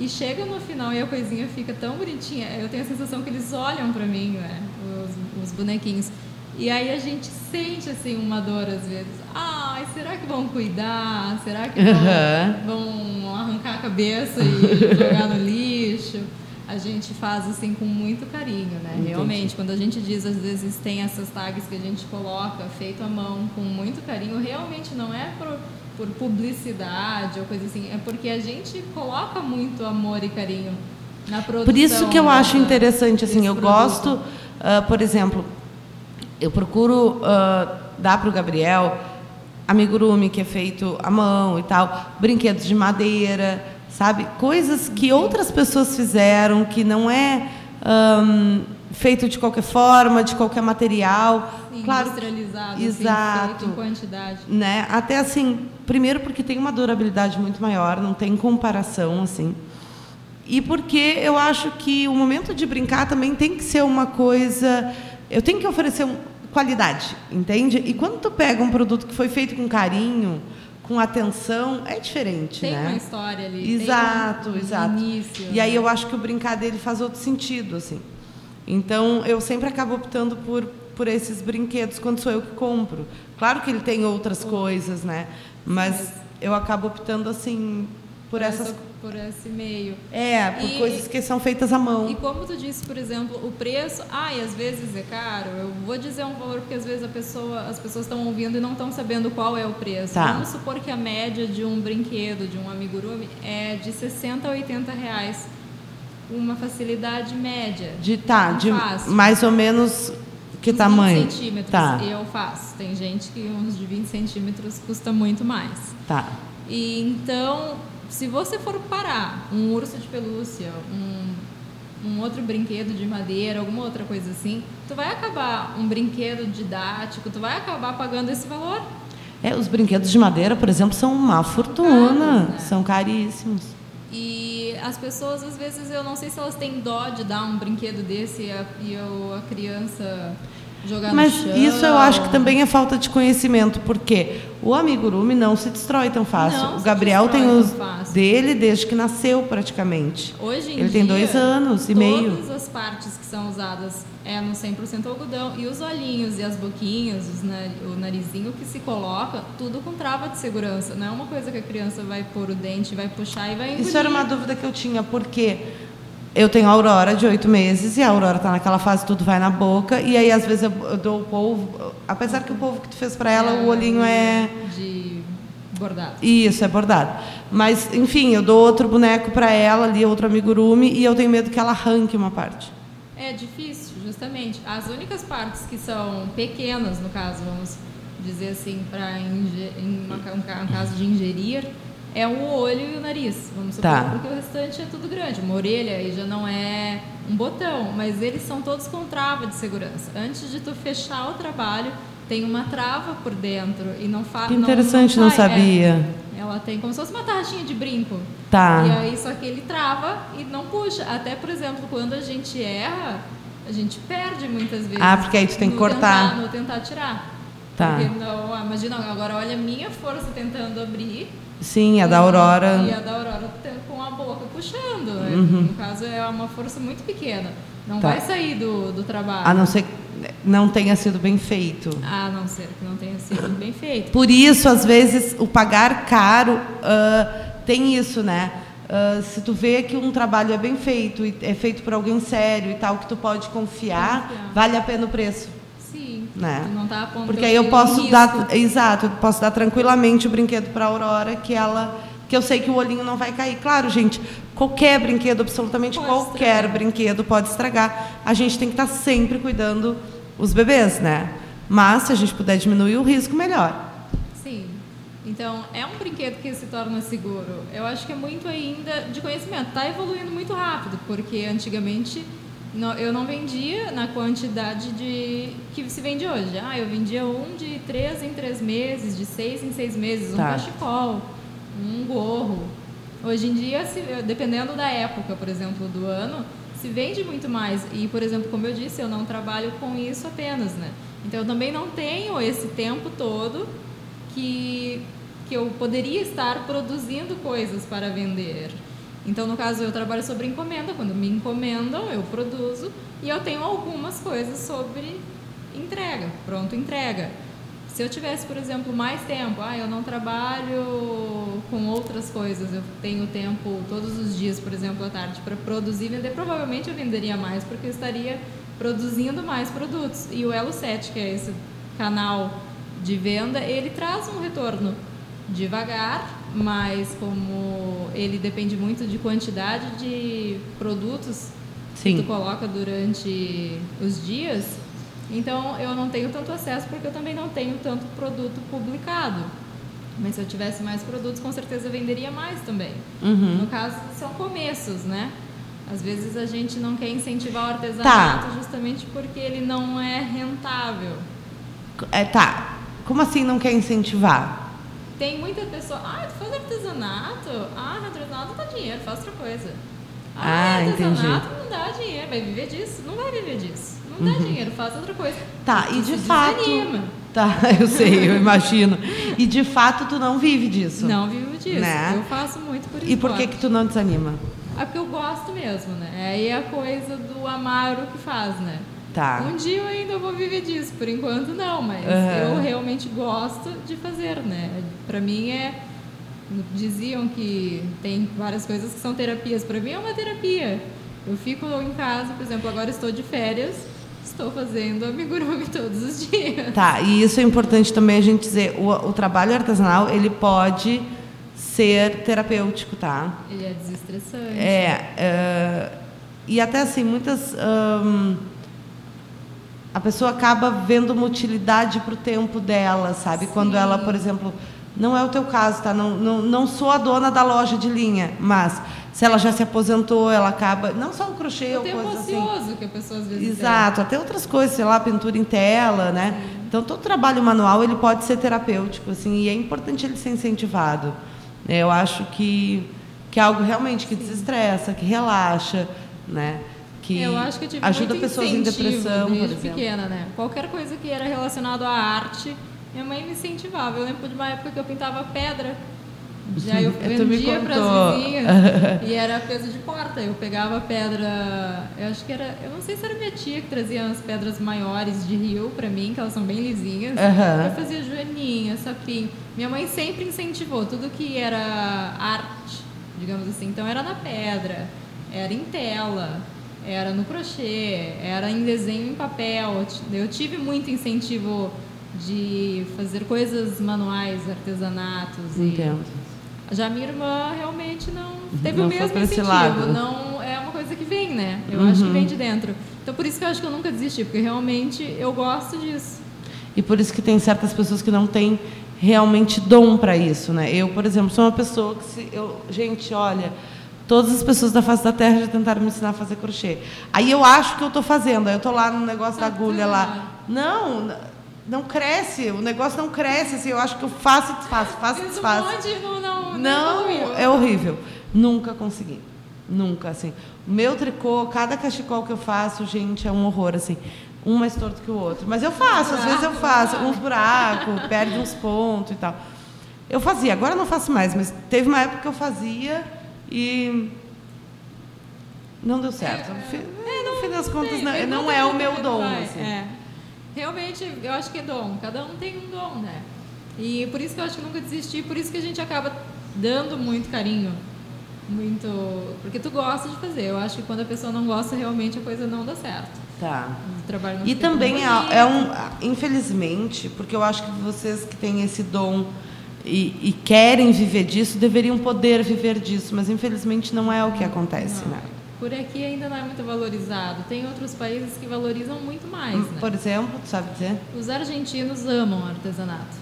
E chega no final e a coisinha fica tão bonitinha. Eu tenho a sensação que eles olham pra mim, né? Os, os bonequinhos. E aí a gente sente assim uma dor às vezes. Ai, será que vão cuidar? Será que vão, Aham. vão arrancar a cabeça e <laughs> jogar no lixo? A gente faz assim com muito carinho, né? Entendi. Realmente, quando a gente diz, às vezes tem essas tags que a gente coloca, feito à mão, com muito carinho, realmente não é por, por publicidade ou coisa assim, é porque a gente coloca muito amor e carinho na produção. Por isso que eu acho dessa- interessante, assim, eu produto. gosto, ah, por exemplo, eu procuro ah, dar para o Gabriel amigurumi que é feito à mão e tal, brinquedos de madeira, sabe? Coisas que outras pessoas fizeram, que não é ahn, feito de qualquer forma, de qualquer material. Sim, claro, industrializado, assim, exato. feito em quantidade. né? Até assim, primeiro porque tem uma durabilidade muito maior, não tem comparação assim. E porque eu acho que o momento de brincar também tem que ser uma coisa, eu tenho que oferecer um- qualidade, entende? E quando tu pega um produto que foi feito com carinho, com atenção, é diferente, Tem né? uma história ali. tem Exato, um exato. Início, E aí né? eu acho que o brincar dele faz outro sentido, assim. Então eu sempre acabo optando por por esses brinquedos quando sou eu que compro. Claro que ele tem outras coisas, né? Mas eu acabo optando assim por essas essa- por esse meio. é, por E- coisas que são feitas à mão. E como tu disse, por exemplo, o preço, ai, às vezes é caro. Eu vou dizer um valor porque às vezes a pessoa, as pessoas estão ouvindo e não estão sabendo qual é o preço. Tá. Vamos supor que a média de um brinquedo, de um amigurumi, é de 60 a 80 reais. Uma facilidade média. De tá, de Fácil. mais ou menos que tamanho? 20 centímetros Tá, eu faço. Tem gente que uns de 20 centímetros custa muito mais. tá. E então, se você for parar um urso de pelúcia, um, um outro brinquedo de madeira, alguma outra coisa assim, tu vai acabar um brinquedo didático, tu vai acabar pagando esse valor. É, os brinquedos de madeira, por exemplo, são uma fortuna, Caros, né? são caríssimos. E as pessoas, às vezes, eu não sei se elas têm dó de dar um brinquedo desse e a, e eu- a criança jogar Mas no chão. isso eu acho que também é falta de conhecimento, porque o amigurumi não se destrói tão fácil. Não o Gabriel tem os dele desde que nasceu praticamente. Hoje em Ele tem dia, dois anos e meio. Todas as partes que são usadas é no 100% algodão. E os olhinhos e as boquinhas, o narizinho que se coloca, tudo com trava de segurança. Não é uma coisa que a criança vai pôr o dente, vai puxar e vai engolir. Isso era uma dúvida que eu tinha, porque eu tenho a Aurora de oito meses e a Aurora está naquela fase tudo vai na boca e aí às vezes eu, eu dou o polvo, apesar que o polvo que tu fez para ela, o olhinho é De bordado. Isso, é bordado. Mas, enfim, eu dou outro boneco para ela ali, outro amigurumi, e eu tenho medo que ela arranque uma parte. É difícil, Justamente. As únicas partes que são pequenas, no caso, vamos dizer assim, para um, caso de ingerir, é o olho e o nariz, vamos supor, tá. porque o restante é tudo grande. Uma orelha aí já não é um botão, mas eles são todos com trava de segurança. Antes de tu fechar o trabalho, tem uma trava por dentro e não faz. Que interessante, não, não, não sabia. É, ela tem como se fosse uma tarraxinha de brinco. Tá. E aí só que ele trava e não puxa. Até, por exemplo, quando a gente erra, a gente perde muitas vezes. Ah, porque aí tu tem que cortar. Tentar, no tentar tirar. Tá. Porque não, imagina, agora olha a minha força tentando abrir Sim, a da Aurora. E a da Aurora com a boca puxando. Uhum. No caso, é uma força muito pequena. Não tá. vai sair do, do trabalho. A não ser que não tenha sido bem feito. A não ser que não tenha sido bem feito. Por isso, às vezes, o pagar caro uh, tem isso, né? Uh, se tu vê que um trabalho é bem feito, é feito por alguém sério e tal, que tu pode confiar, confiar. vale a pena o preço né? não tá Porque aí eu posso dar, exato, eu posso dar tranquilamente o brinquedo para a Aurora que ela que eu sei que o olhinho não vai cair. Claro, gente, qualquer brinquedo, absolutamente pode qualquer estragar. brinquedo pode estragar. A gente tem que estar tá sempre cuidando os bebês, né? Mas se a gente puder diminuir o risco, melhor. Sim. Então, é um brinquedo que se torna seguro. Eu acho que é muito ainda de conhecimento. Está evoluindo muito rápido, porque antigamente eu não vendia na quantidade de que se vende hoje. Ah, eu vendia um de três em três meses, de seis em seis meses, um tá. cachecol, um gorro. Hoje em dia, se, dependendo da época, por exemplo, do ano, se vende muito mais. E, por exemplo, como eu disse, eu não trabalho com isso apenas, né? Então, eu também não tenho esse tempo todo que, que eu poderia estar produzindo coisas para vender. Então, no caso, eu trabalho sobre encomenda. Quando me encomendam, eu produzo e eu tenho algumas coisas sobre entrega, pronto, entrega. Se eu tivesse, por exemplo, mais tempo, ah, eu não trabalho com outras coisas, eu tenho tempo todos os dias, por exemplo, à tarde, para produzir e vender, provavelmente eu venderia mais, porque eu estaria produzindo mais produtos. E o Elo 7, que é esse canal de venda, ele traz um retorno devagar, mas como ele depende muito de quantidade de produtos Sim. que tu coloca durante os dias, então eu não tenho tanto acesso porque eu também não tenho tanto produto publicado. Mas se eu tivesse mais produtos, com certeza eu venderia mais também. Uhum. No caso, são começos, né? Às vezes a gente não quer incentivar o artesanato tá. justamente porque ele não é rentável. É, tá. Como assim não quer incentivar? Tem muita pessoa, ah, tu faz artesanato? Ah, artesanato dá dinheiro, faz outra coisa. Ah, ah artesanato entendi. não dá dinheiro, vai viver disso? Não vai viver disso. Não dá uhum. dinheiro, faz outra coisa. Tá, e de fato. Desanima. Tá, <laughs> eu sei, eu imagino. E de fato tu não vive disso. Não vivo disso. Né? Eu faço muito por isso. E por que que tu não desanima? É porque eu gosto mesmo, né? Aí é a coisa do amar o que faz, né? Tá. Um dia eu ainda vou viver disso, por enquanto não, mas uhum. eu realmente gosto de fazer, né? Para mim é diziam que tem várias coisas que são terapias, para mim é uma terapia. Eu fico em casa, por exemplo, agora estou de férias, estou fazendo amigurumi <laughs> todos os dias. Tá, e isso é importante também a gente dizer, o, o trabalho artesanal, ele pode ser terapêutico, tá? Ele é desestressante. É, uh, e até assim, muitas... Um, a pessoa acaba vendo uma utilidade para o tempo dela, sabe? Sim. Quando ela, por exemplo, não é o teu caso, tá? Não, não, não sou a dona da loja de linha, mas se ela já se aposentou, ela acaba. Não só o crochê ou coisa assim. que a pessoa às vezes Exato, tem. até outras coisas, sei lá, pintura em tela, né? Sim. Então todo trabalho manual ele pode ser terapêutico, assim, e é importante ele ser incentivado. Eu acho que, que é algo realmente que desestressa, que relaxa, né? Que eu acho que tive ajuda pessoas em depressão, desde pequena, né? Qualquer coisa que era relacionado à arte, minha mãe me incentivava. Eu lembro de uma época que eu pintava pedra. Já eu <laughs> vendia para as vizinhas e era peso de porta. Eu pegava pedra, eu acho que era, eu não sei se era minha tia que trazia as pedras maiores de rio para mim, que elas são bem lisinhas. Uhum. Eu fazia joaninha, sapinho. Minha mãe sempre incentivou tudo que era arte, digamos assim. Então era na pedra, era em tela era no crochê, era em desenho em papel. Eu tive muito incentivo de fazer coisas manuais, artesanatos. Entendo. E já minha irmã realmente não teve não o mesmo incentivo. Não é uma coisa que vem, né? Eu uhum. acho que vem de dentro. Então Então por isso que eu acho que eu nunca desisti, porque realmente eu gosto disso. E por isso que tem certas pessoas que não têm realmente dom para isso, né? Eu, por exemplo, sou uma pessoa que se eu, gente, olha, todas as pessoas da face da terra já tentaram me ensinar a fazer crochê. Aí eu acho que eu estou fazendo, aí eu estou lá no negócio da agulha lá. Não, não cresce, o negócio não cresce, assim, eu acho que eu faço e desfaço, faço e desfaço. Não, não, não, é horrível. Nunca consegui. Nunca, assim. Meu tricô, cada cachecol que eu faço, gente, é um horror, assim um mais torto que o outro. Mas eu faço, às vezes eu faço uns buracos, perde uns pontos e tal. Eu fazia, agora não faço mais, mas teve uma época que eu fazia e não deu certo. É, no fim das contas, não, não é o meu dom. Assim. É. Realmente, eu acho que é dom. Cada um tem um dom, né? E por isso que eu acho que nunca desisti, por isso que a gente acaba dando muito carinho. Muito. Porque tu gosta de fazer. Eu acho que quando a pessoa não gosta, realmente a coisa não dá certo. Tá. E também é, é, um, infelizmente, porque eu acho que vocês que têm esse dom e, e, querem viver disso, deveriam poder viver disso, mas infelizmente não é o que acontece, não. né? Por aqui ainda não é muito valorizado. Tem outros países que valorizam muito mais. Né? Por exemplo, tu sabe dizer? Os argentinos amam artesanato.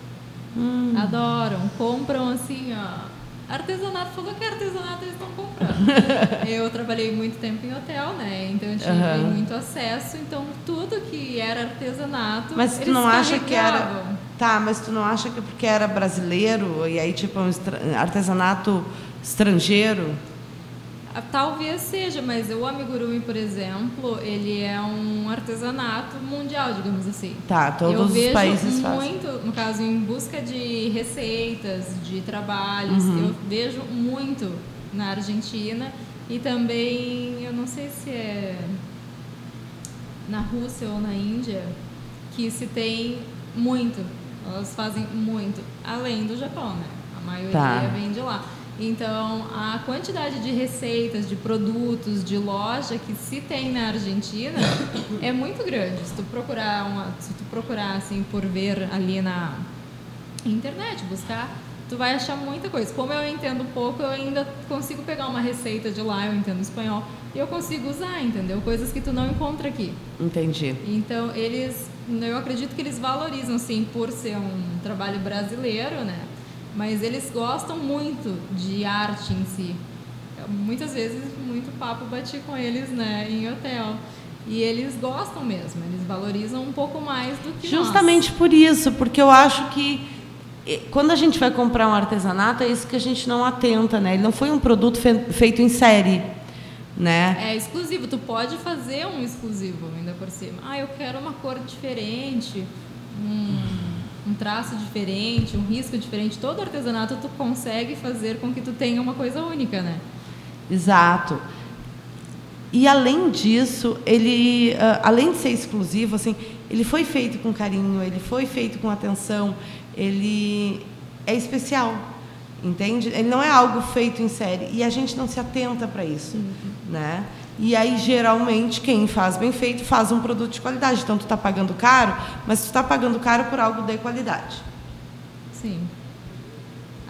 Hum. Adoram, compram assim, ó Artesanato, falou que artesanato eles estão comprando. <laughs> eu trabalhei muito tempo em hotel, né? Então eu tive uhum. muito acesso. Então tudo que era artesanato. Mas tu não acha que era. Tá, mas tu não acha que porque era brasileiro e aí tipo um artesanato estrangeiro? Ah, talvez seja, mas o amigurumi, por exemplo, ele é um artesanato mundial, digamos assim. Tá, todos Eu os países fazem. muito, no caso, em busca de receitas, de trabalhos, uhum. eu vejo muito na Argentina e também, eu não sei se é na Rússia ou na Índia, que se tem muito. Elas fazem muito, além do Japão, né? A maioria tá. vem de lá. Então, a quantidade de receitas, de produtos, de loja que se tem na Argentina <coughs> é muito grande. Se tu procurar, uma, se tu procurar assim por ver ali na internet, buscar, tu vai achar muita coisa. Como eu entendo pouco, eu ainda consigo pegar uma receita de lá, eu entendo espanhol, e eu consigo usar, entendeu? Coisas que tu não encontra aqui. Entendi. Então, eles, eu acredito que eles valorizam, sim, por ser um trabalho brasileiro, né? mas eles gostam muito de arte em si. Muitas vezes, muito papo bati com eles né, em hotel. E eles gostam mesmo, eles valorizam um pouco mais do que Justamente nós. por isso, porque eu acho que quando a gente vai comprar um artesanato, é isso que a gente não atenta, né? Ele não foi um produto fe feito em série, né? É exclusivo, tu pode fazer um exclusivo ainda por cima. Ah, eu quero uma cor diferente, hum, um traço diferente, um risco diferente, todo artesanato tu consegue fazer com que tu tenha uma coisa única, né? Exato. E além disso, ele, uh, além de ser exclusivo, assim, ele foi feito com carinho, ele foi feito com atenção, ele é especial, entende? Ele não é algo feito em série e a gente não se atenta para isso, uhum. né? E aí, geralmente, quem faz bem feito faz um produto de qualidade. Então, tu está pagando caro, mas tu está pagando caro por algo de qualidade. Sim.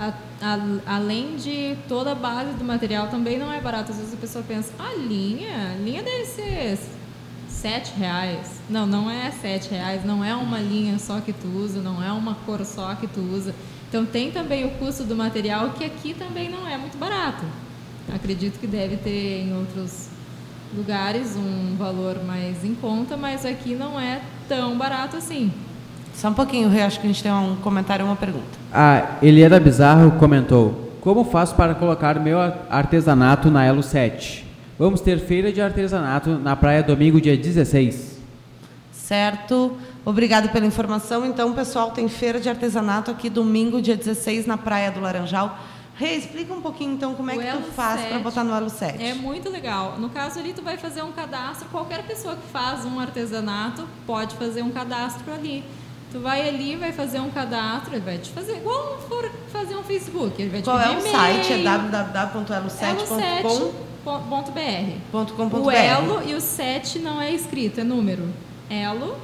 A, a, além de toda a base do material, também não é barato. Às vezes a pessoa pensa, a linha, a linha deve ser sete reais. Não, não é sete reais. Não é uma linha só que tu usa, não é uma cor só que tu usa. Então, tem também o custo do material, que aqui também não é muito barato. Acredito que deve ter em outros lugares um valor mais em conta, mas aqui não é tão barato assim. Só um pouquinho, eu acho que a gente tem um comentário uma pergunta. A Eliana Bizarro comentou: Como faço para colocar meu artesanato na Elo 7? Vamos ter feira de artesanato na praia domingo, dia 16. Certo. Obrigado pela informação. Então, pessoal, tem feira de artesanato aqui domingo, dia 16, na Praia do Laranjal. Rei, explica um pouquinho então como é o que tu faz para botar no Elo 7. É muito legal. No caso ali, tu vai fazer um cadastro. Qualquer pessoa que faz um artesanato pode fazer um cadastro ali. Tu vai ali, vai fazer um cadastro, ele vai te fazer igual for fazer um Facebook. Ele vai te Qual é o site? É www.elo7.com.br. O elo e o 7 não é escrito, é número. Elo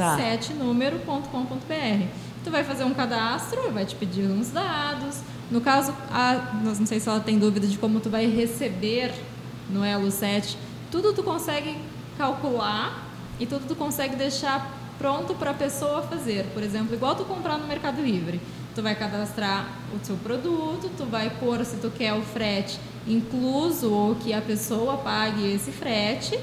tá. 7 número.com.br. Tu vai fazer um cadastro, vai te pedir uns dados no caso, a, não sei se ela tem dúvida de como tu vai receber no Elo 7, tudo tu consegue calcular e tudo tu consegue deixar pronto para a pessoa fazer. Por exemplo, igual tu comprar no Mercado Livre. Tu vai cadastrar o seu produto, tu vai pôr se tu quer o frete incluso ou que a pessoa pague esse frete.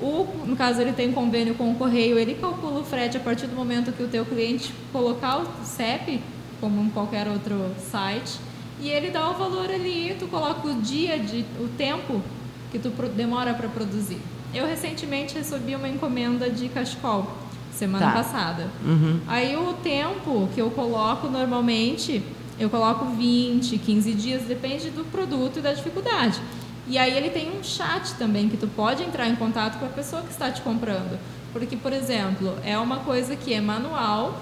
O, no caso ele tem convênio com o correio, ele calcula o frete a partir do momento que o teu cliente colocar o CEP, como em qualquer outro site, e ele dá o valor ali, tu coloca o dia, de, o tempo que tu demora para produzir. Eu recentemente recebi uma encomenda de cachecol semana tá. passada. Uhum. Aí o tempo que eu coloco normalmente, eu coloco 20, 15 dias, depende do produto e da dificuldade. E aí ele tem um chat também que tu pode entrar em contato com a pessoa que está te comprando. Porque, por exemplo, é uma coisa que é manual.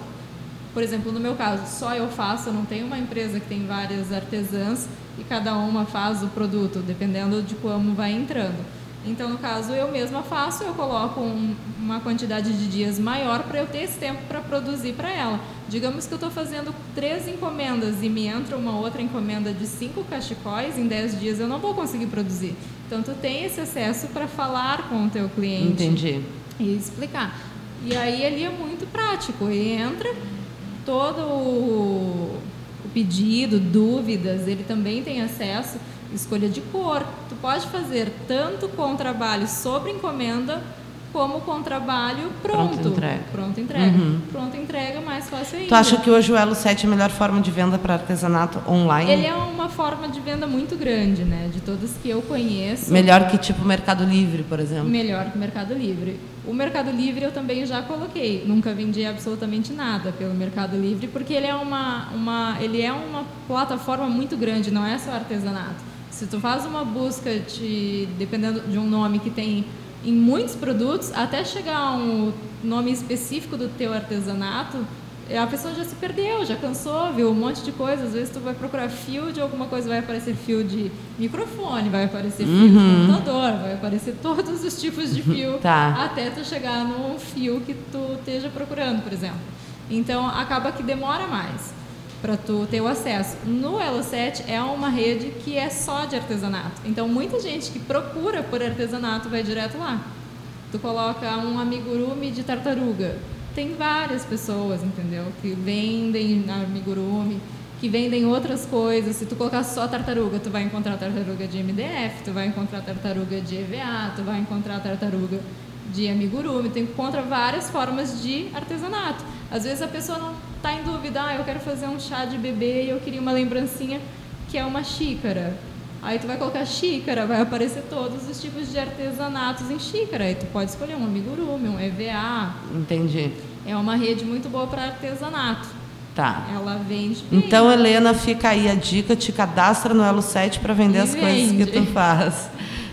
Por exemplo, no meu caso, só eu faço, eu não tenho uma empresa que tem várias artesãs e cada uma faz o produto, dependendo de como vai entrando. Então, no caso, eu mesma faço, eu coloco um, uma quantidade de dias maior para eu ter esse tempo para produzir para ela. Digamos que eu estou fazendo três encomendas e me entra uma outra encomenda de cinco cachecóis, em dez dias eu não vou conseguir produzir. Então, tu tem esse acesso para falar com o teu cliente. Entendi. E explicar. E aí, ali é muito prático. E entra todo o pedido, dúvidas, ele também tem acesso escolha de cor. Tu pode fazer tanto com trabalho sobre encomenda como com trabalho pronto. Pronto entrega. Pronto entrega. Uhum. Pronto entrega mais fácil ainda. Tu acha que hoje o Elo 7 é a melhor forma de venda para artesanato online? Ele é uma forma de venda muito grande, né? De todas que eu conheço. Melhor que tipo Mercado Livre, por exemplo? Melhor que Mercado Livre. O Mercado Livre eu também já coloquei. Nunca vendi absolutamente nada pelo Mercado Livre, porque ele é uma, uma, ele é uma plataforma muito grande, não é só artesanato. Se tu faz uma busca de, dependendo de um nome que tem em muitos produtos, até chegar a um nome específico do teu artesanato, a pessoa já se perdeu, já cansou, viu um monte de coisa. Às vezes tu vai procurar fio de alguma coisa, vai aparecer fio de microfone, vai aparecer fio uhum. de computador, vai aparecer todos os tipos de fio, <laughs> tá. até tu chegar no fio que tu esteja procurando, por exemplo. Então acaba que demora mais para tu ter o acesso. No Elo7 é uma rede que é só de artesanato. Então muita gente que procura por artesanato vai direto lá. Tu coloca um amigurumi de tartaruga. Tem várias pessoas, entendeu? Que vendem amigurumi, que vendem outras coisas. Se tu colocar só tartaruga, tu vai encontrar tartaruga de MDF, tu vai encontrar tartaruga de EVA, tu vai encontrar tartaruga de amigurumi, tu encontra várias formas de artesanato. Às vezes a pessoa não está em dúvida, ah, eu quero fazer um chá de bebê e eu queria uma lembrancinha que é uma xícara. Aí tu vai colocar xícara, vai aparecer todos os tipos de artesanatos em xícara. Aí tu pode escolher um amigurumi, um EVA. Entendi. É uma rede muito boa para artesanato. Tá. Ela vende bem. Então, Helena, fica aí a dica, te cadastra no Elo 7 para vender e as vende. coisas que tu faz.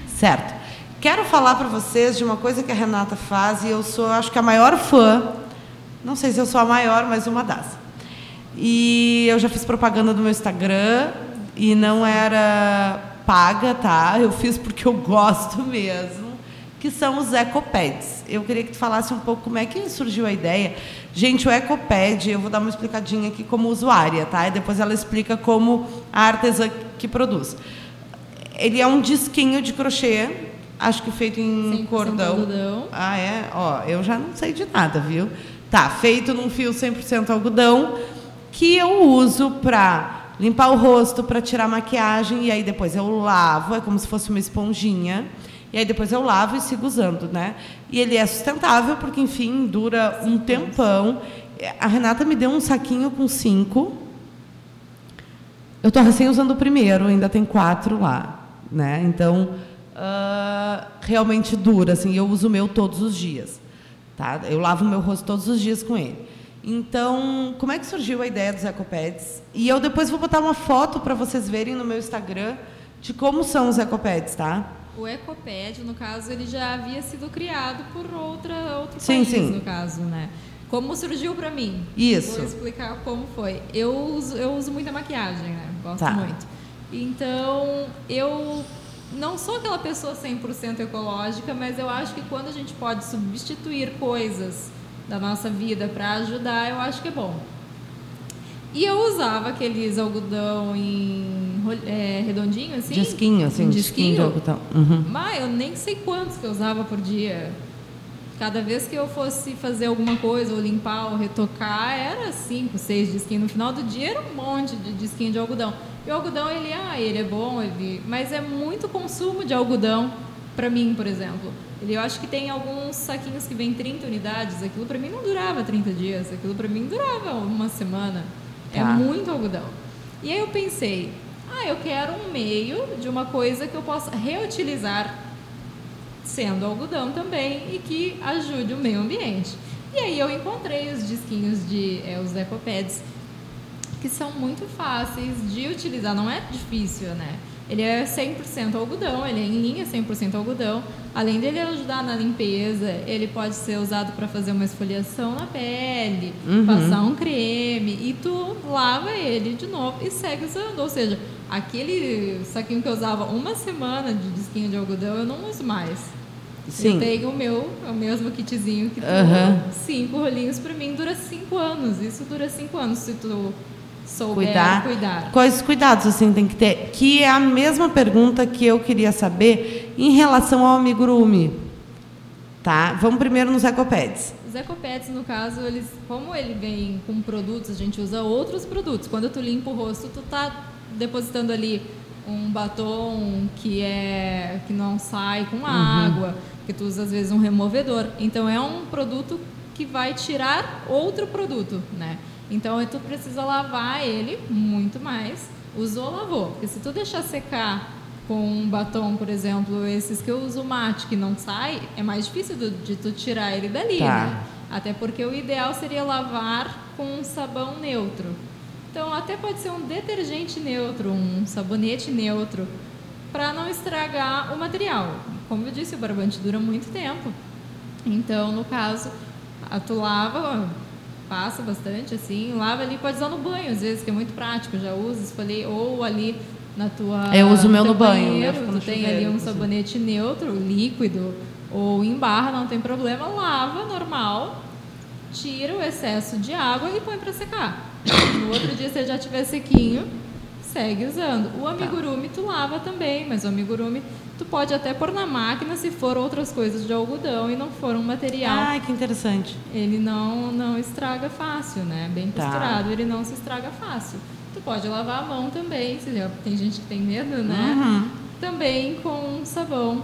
Certo. Quero falar para vocês de uma coisa que a Renata faz e eu sou, acho que a maior fã. Não sei se eu sou a maior, mas uma das. E eu já fiz propaganda no meu Instagram e não era paga, tá? Eu fiz porque eu gosto mesmo, que são os ecopads. Eu queria que tu falasse um pouco como é que surgiu a ideia. Gente, o ecopad, eu vou dar uma explicadinha aqui como usuária, tá? E depois ela explica como a artesã que produz. Ele é um disquinho de crochê Acho que feito em cordão. algodão. Ah, é? Ó, eu já não sei de nada, viu? Tá, feito num fio 100% algodão, que eu uso para limpar o rosto, para tirar maquiagem, e aí depois eu lavo, é como se fosse uma esponjinha. E aí depois eu lavo e sigo usando, né? E ele é sustentável porque, enfim, dura um tempão. A Renata me deu um saquinho com cinco. Eu estou recém usando o primeiro, ainda tem quatro lá, né? Então uh, realmente dura. Assim, eu uso o meu todos os dias. Tá? Eu lavo meu rosto todos os dias com ele. Então, como é que surgiu a ideia dos ecopads? E eu depois vou botar uma foto para vocês verem no meu Instagram de como são os ecopads, tá? O ecopad, no caso, ele já havia sido criado por outra outro sim, país, sim. no caso, né? Como surgiu para mim? Isso. Vou explicar como foi. Eu uso, eu uso muita maquiagem, né? Gosto tá. muito. Então, eu não sou aquela pessoa 100% ecológica, mas eu acho que quando a gente pode substituir coisas da nossa vida para ajudar, eu acho que é bom. E eu usava aqueles algodão em é, redondinho, assim. Disquinho, assim, em disquinho de algodão. Uhum. Mas eu nem sei quantos que eu usava por dia. Cada vez que eu fosse fazer alguma coisa, ou limpar, ou retocar, era cinco, seis disquinhos. No final do dia era um monte de disquinho de algodão. E o algodão, ele, ah, ele é bom, ele... mas é muito consumo de algodão para mim, por exemplo. Ele, eu acho que tem alguns saquinhos que vem 30 unidades. Aquilo para mim não durava 30 dias. Aquilo para mim durava uma semana. É Tá. muito algodão. E aí eu pensei, ah, eu quero um meio de uma coisa que eu possa reutilizar sendo algodão também e que ajude o meio ambiente. E aí eu encontrei os disquinhos de é, os ecopads que são muito fáceis de utilizar, não é difícil, né? Ele é 100% algodão, ele é em linha 100% algodão. Além dele ajudar na limpeza, ele pode ser usado para fazer uma esfoliação na pele, Uhum. passar um creme e tu lava ele de novo e segue usando. Ou seja, aquele saquinho que eu usava uma semana de disquinho de algodão, eu não uso mais. Sim. Eu tenho o meu, o mesmo kitzinho que tu Aham. cinco rolinhos para mim dura cinco anos. Isso dura cinco anos se tu souber Cuidar. cuidar. Quais cuidados assim tem que ter? Que é a mesma pergunta que eu queria saber em relação ao amigurumi. Tá? Vamos primeiro nos ecopads. Os ecopads, no caso, eles, como ele vem com produtos, a gente usa outros produtos. Quando tu limpa o rosto, tu tá depositando ali um batom que é que não sai com água, que tu usa às vezes um removedor. Então é um produto que vai tirar outro produto, né? Então tu precisa lavar ele muito mais. Usou, lavou. Porque se tu deixar secar com um batom, por exemplo, esses que eu uso mate que não sai, é mais difícil do- de tu tirar ele dali, Tá. né? Até porque o ideal seria lavar com um sabão neutro. Então até pode ser um detergente neutro, um sabonete neutro, para não estragar o material. Como eu disse, o barbante dura muito tempo. Então, no caso, a tu lava, passa bastante assim, lava ali, pode usar no banho, às vezes, que é muito prático, já uso, esfolhei, ou ali na tua Eu uso o meu no banho, banheiro, no tu tem chuveiro, ali um assim. sabonete neutro, líquido, ou em barra, não tem problema, lava normal, tira o excesso de água e põe para secar. No outro dia, se já tiver sequinho, segue usando. O amigurumi tu lava também, mas o amigurumi tu pode até pôr na máquina se for outras coisas de algodão e não for um material. Ai, que interessante. Ele não não estraga fácil, né? Bem Tá. costurado, ele não se estraga fácil. Tu pode lavar a mão também, tem gente que tem medo, né? Uhum. Também com sabão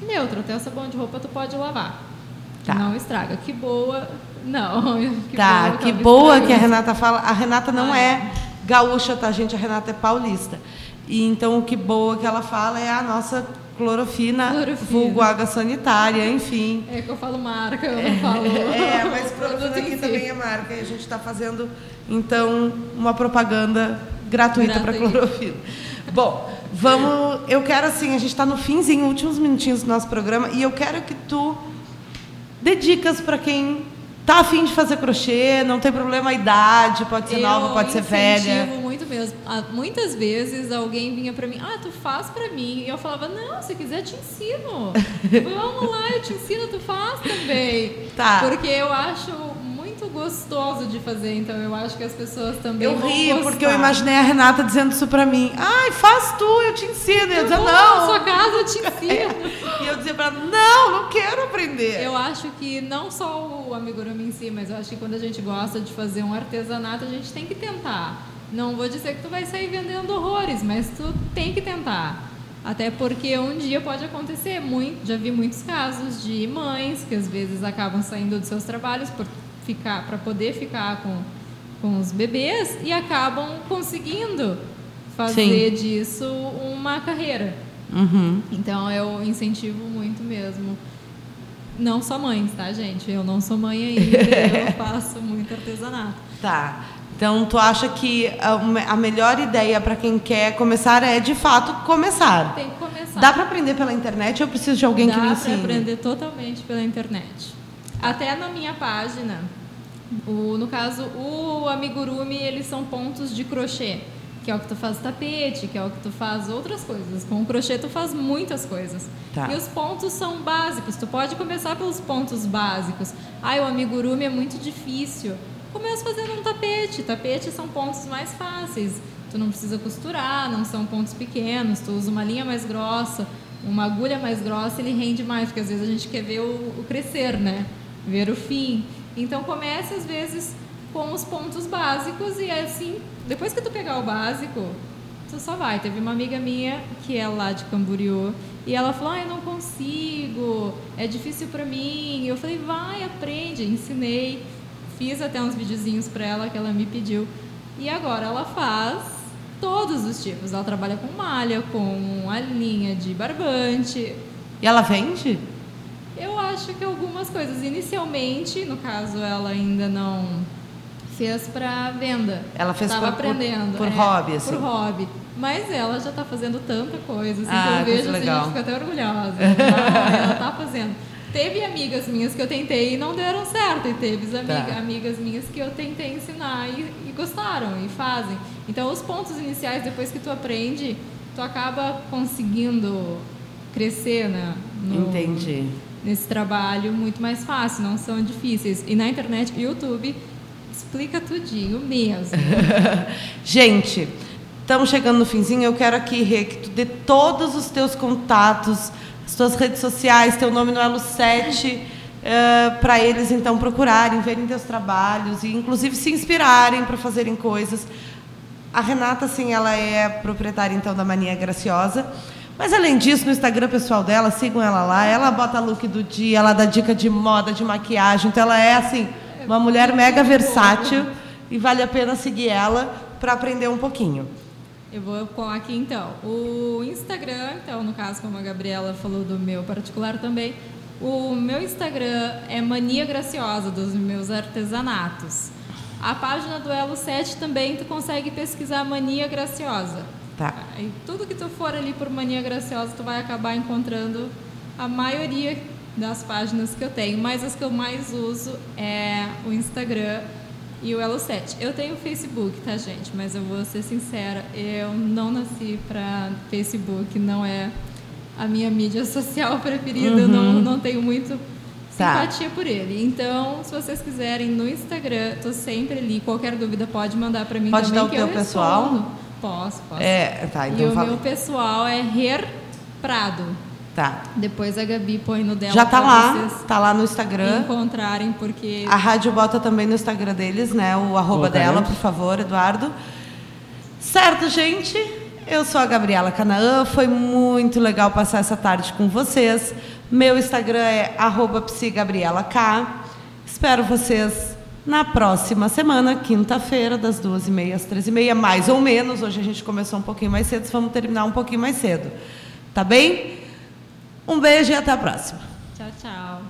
neutro, até o sabão de roupa tu pode lavar. Tá. Não estraga. Que boa. Não, que tá, boa, que boa que a estragando. Renata fala. A Renata não Ah, é gaúcha, tá, gente? A Renata é paulista. E então o que boa que ela fala é a nossa clorofina, Clorofina. vulgo água sanitária, enfim. É que eu falo marca, eu <laughs> não falo. É, mas o <laughs> clorofina produto aqui também é marca. E a gente está fazendo, então, uma propaganda gratuita para clorofina. Bom, vamos. Eu quero assim, a gente está no finzinho, últimos minutinhos do nosso programa, e eu quero que tu dê dicas para quem tá afim de fazer crochê, não tem problema a idade, pode ser nova, pode ser velha. muito mesmo. Ah, Muitas vezes alguém vinha pra mim, ah, tu faz pra mim. E eu falava, não, se quiser eu te ensino. <laughs> Vamos lá, eu te ensino, tu faz também. Tá. Porque eu acho muito gostoso de fazer, então eu acho que as pessoas também Eu ri porque eu imaginei a Renata dizendo isso pra mim. Ai, faz tu, eu te ensino. E eu Eu dizia, vou na não. sua casa, eu te <laughs> ensino. E eu dizia pra ela, não, não quero aprender. Eu acho que não só o amigurumi em si, mas eu acho que quando a gente gosta de fazer um artesanato, a gente tem que tentar. Não vou dizer que tu vai sair vendendo horrores, mas tu tem que tentar. Até porque um dia pode acontecer, muito, já vi muitos casos de mães que às vezes acabam saindo dos seus trabalhos por ficar para poder ficar com, com os bebês e acabam conseguindo fazer disso uma carreira. Uhum. Então eu incentivo muito mesmo. Não só mães, tá, gente? Eu não sou mãe ainda, eu <laughs> faço muito artesanato. Tá. Então, tu acha que a, a melhor ideia para quem quer começar é, de fato, começar? Tem que começar. Dá para aprender pela internet ou eu preciso de alguém Dá que me ensine? aprender totalmente pela internet. Até na minha página, o, no caso, o amigurumi, eles são pontos de crochê, que é o que tu faz tapete, que é o que tu faz outras coisas. Com o crochê tu faz muitas coisas. Tá. E os pontos são básicos, tu pode começar pelos pontos básicos. Ai, o amigurumi é muito difícil. Começa fazendo um tapete. Tapete são pontos mais fáceis. Tu não precisa costurar, não são pontos pequenos. Tu usa uma linha mais grossa, uma agulha mais grossa, ele rende mais, porque às vezes a gente quer ver o, o crescer, né? Ver o fim. Então comece às vezes com os pontos básicos e assim, depois que tu pegar o básico, tu só vai. Teve uma amiga minha que é lá de Camboriú e ela falou: ah, eu não consigo, é difícil para mim. Eu falei: vai, aprende. Ensinei, fiz até uns videozinhos para ela que ela me pediu. E agora ela faz todos os tipos. Ela trabalha com malha, com a linha de barbante. E ela vende? Eu acho que algumas coisas. Inicialmente, no caso, ela ainda não fez para venda. Ela fez Tava por, aprendendo. por, por é, hobby, assim. Por hobby. Mas ela já está fazendo tanta coisa, assim, Ah, que eu vejo, assim, a legal. gente fica até orgulhosa. <laughs> Ela está fazendo. Teve amigas minhas que eu tentei e não deram certo, e teve amiga, Tá. amigas minhas que eu tentei ensinar e, e gostaram, e fazem. Então, os pontos iniciais, depois que tu aprende, tu acaba conseguindo crescer, né? no- Entendi. nesse trabalho muito mais fácil, não são difíceis. E na internet, YouTube explica tudinho mesmo. <laughs> Gente, estamos chegando no finzinho. Eu quero aqui, Rê, que tu dê todos os teus contatos, as tuas redes sociais, teu nome no Elo 7, para eles então procurarem, verem teus trabalhos e inclusive se inspirarem para fazerem coisas. A Renata, sim, ela é proprietária então da Mania Graciosa. Mas além disso, no Instagram pessoal dela, sigam ela lá. Ela bota look do dia, ela dá dica de moda, de maquiagem. Então ela é assim, uma mulher mega versátil e vale a pena seguir ela para aprender um pouquinho. Eu vou com aqui então. O Instagram, então, no caso, como a Gabriela falou do meu particular também, o meu Instagram é Mania Graciosa, dos meus artesanatos. A página do Elo 7 também tu consegue pesquisar Mania Graciosa. Tá. E tudo que tu for ali por Mania Graciosa, tu vai acabar encontrando a maioria das páginas que eu tenho, mas as que eu mais uso é o Instagram e o Elo 7. Eu tenho o Facebook, tá, gente? Mas eu vou ser sincera, eu não nasci para Facebook, não é a minha mídia <laughs> social preferida, eu não, não tenho muito Tá. simpatia por ele. Então, se vocês quiserem no Instagram, tô sempre ali. Qualquer dúvida pode mandar para mim Pode também dar o que teu eu pessoal? respondo. Posso, posso. É, tá, e então o fala. meu pessoal é Her Prado. Tá. Depois a Gabi põe no dela Já tá lá, vocês tá lá no Instagram. encontrarem, porque A rádio bota também no Instagram deles, né? O arroba Colocaremos. dela, por favor, Eduardo. Certo, gente? Eu sou a Gabriela Canaã. Foi muito legal passar essa tarde com vocês. Meu Instagram é arroba psigabrielak. Espero vocês na próxima semana, quinta-feira, das duas e meia às três e meia, mais ou menos. Hoje a gente começou um pouquinho mais cedo, vamos terminar um pouquinho mais cedo. Tá bem? Um beijo e até a próxima. tchau, tchau.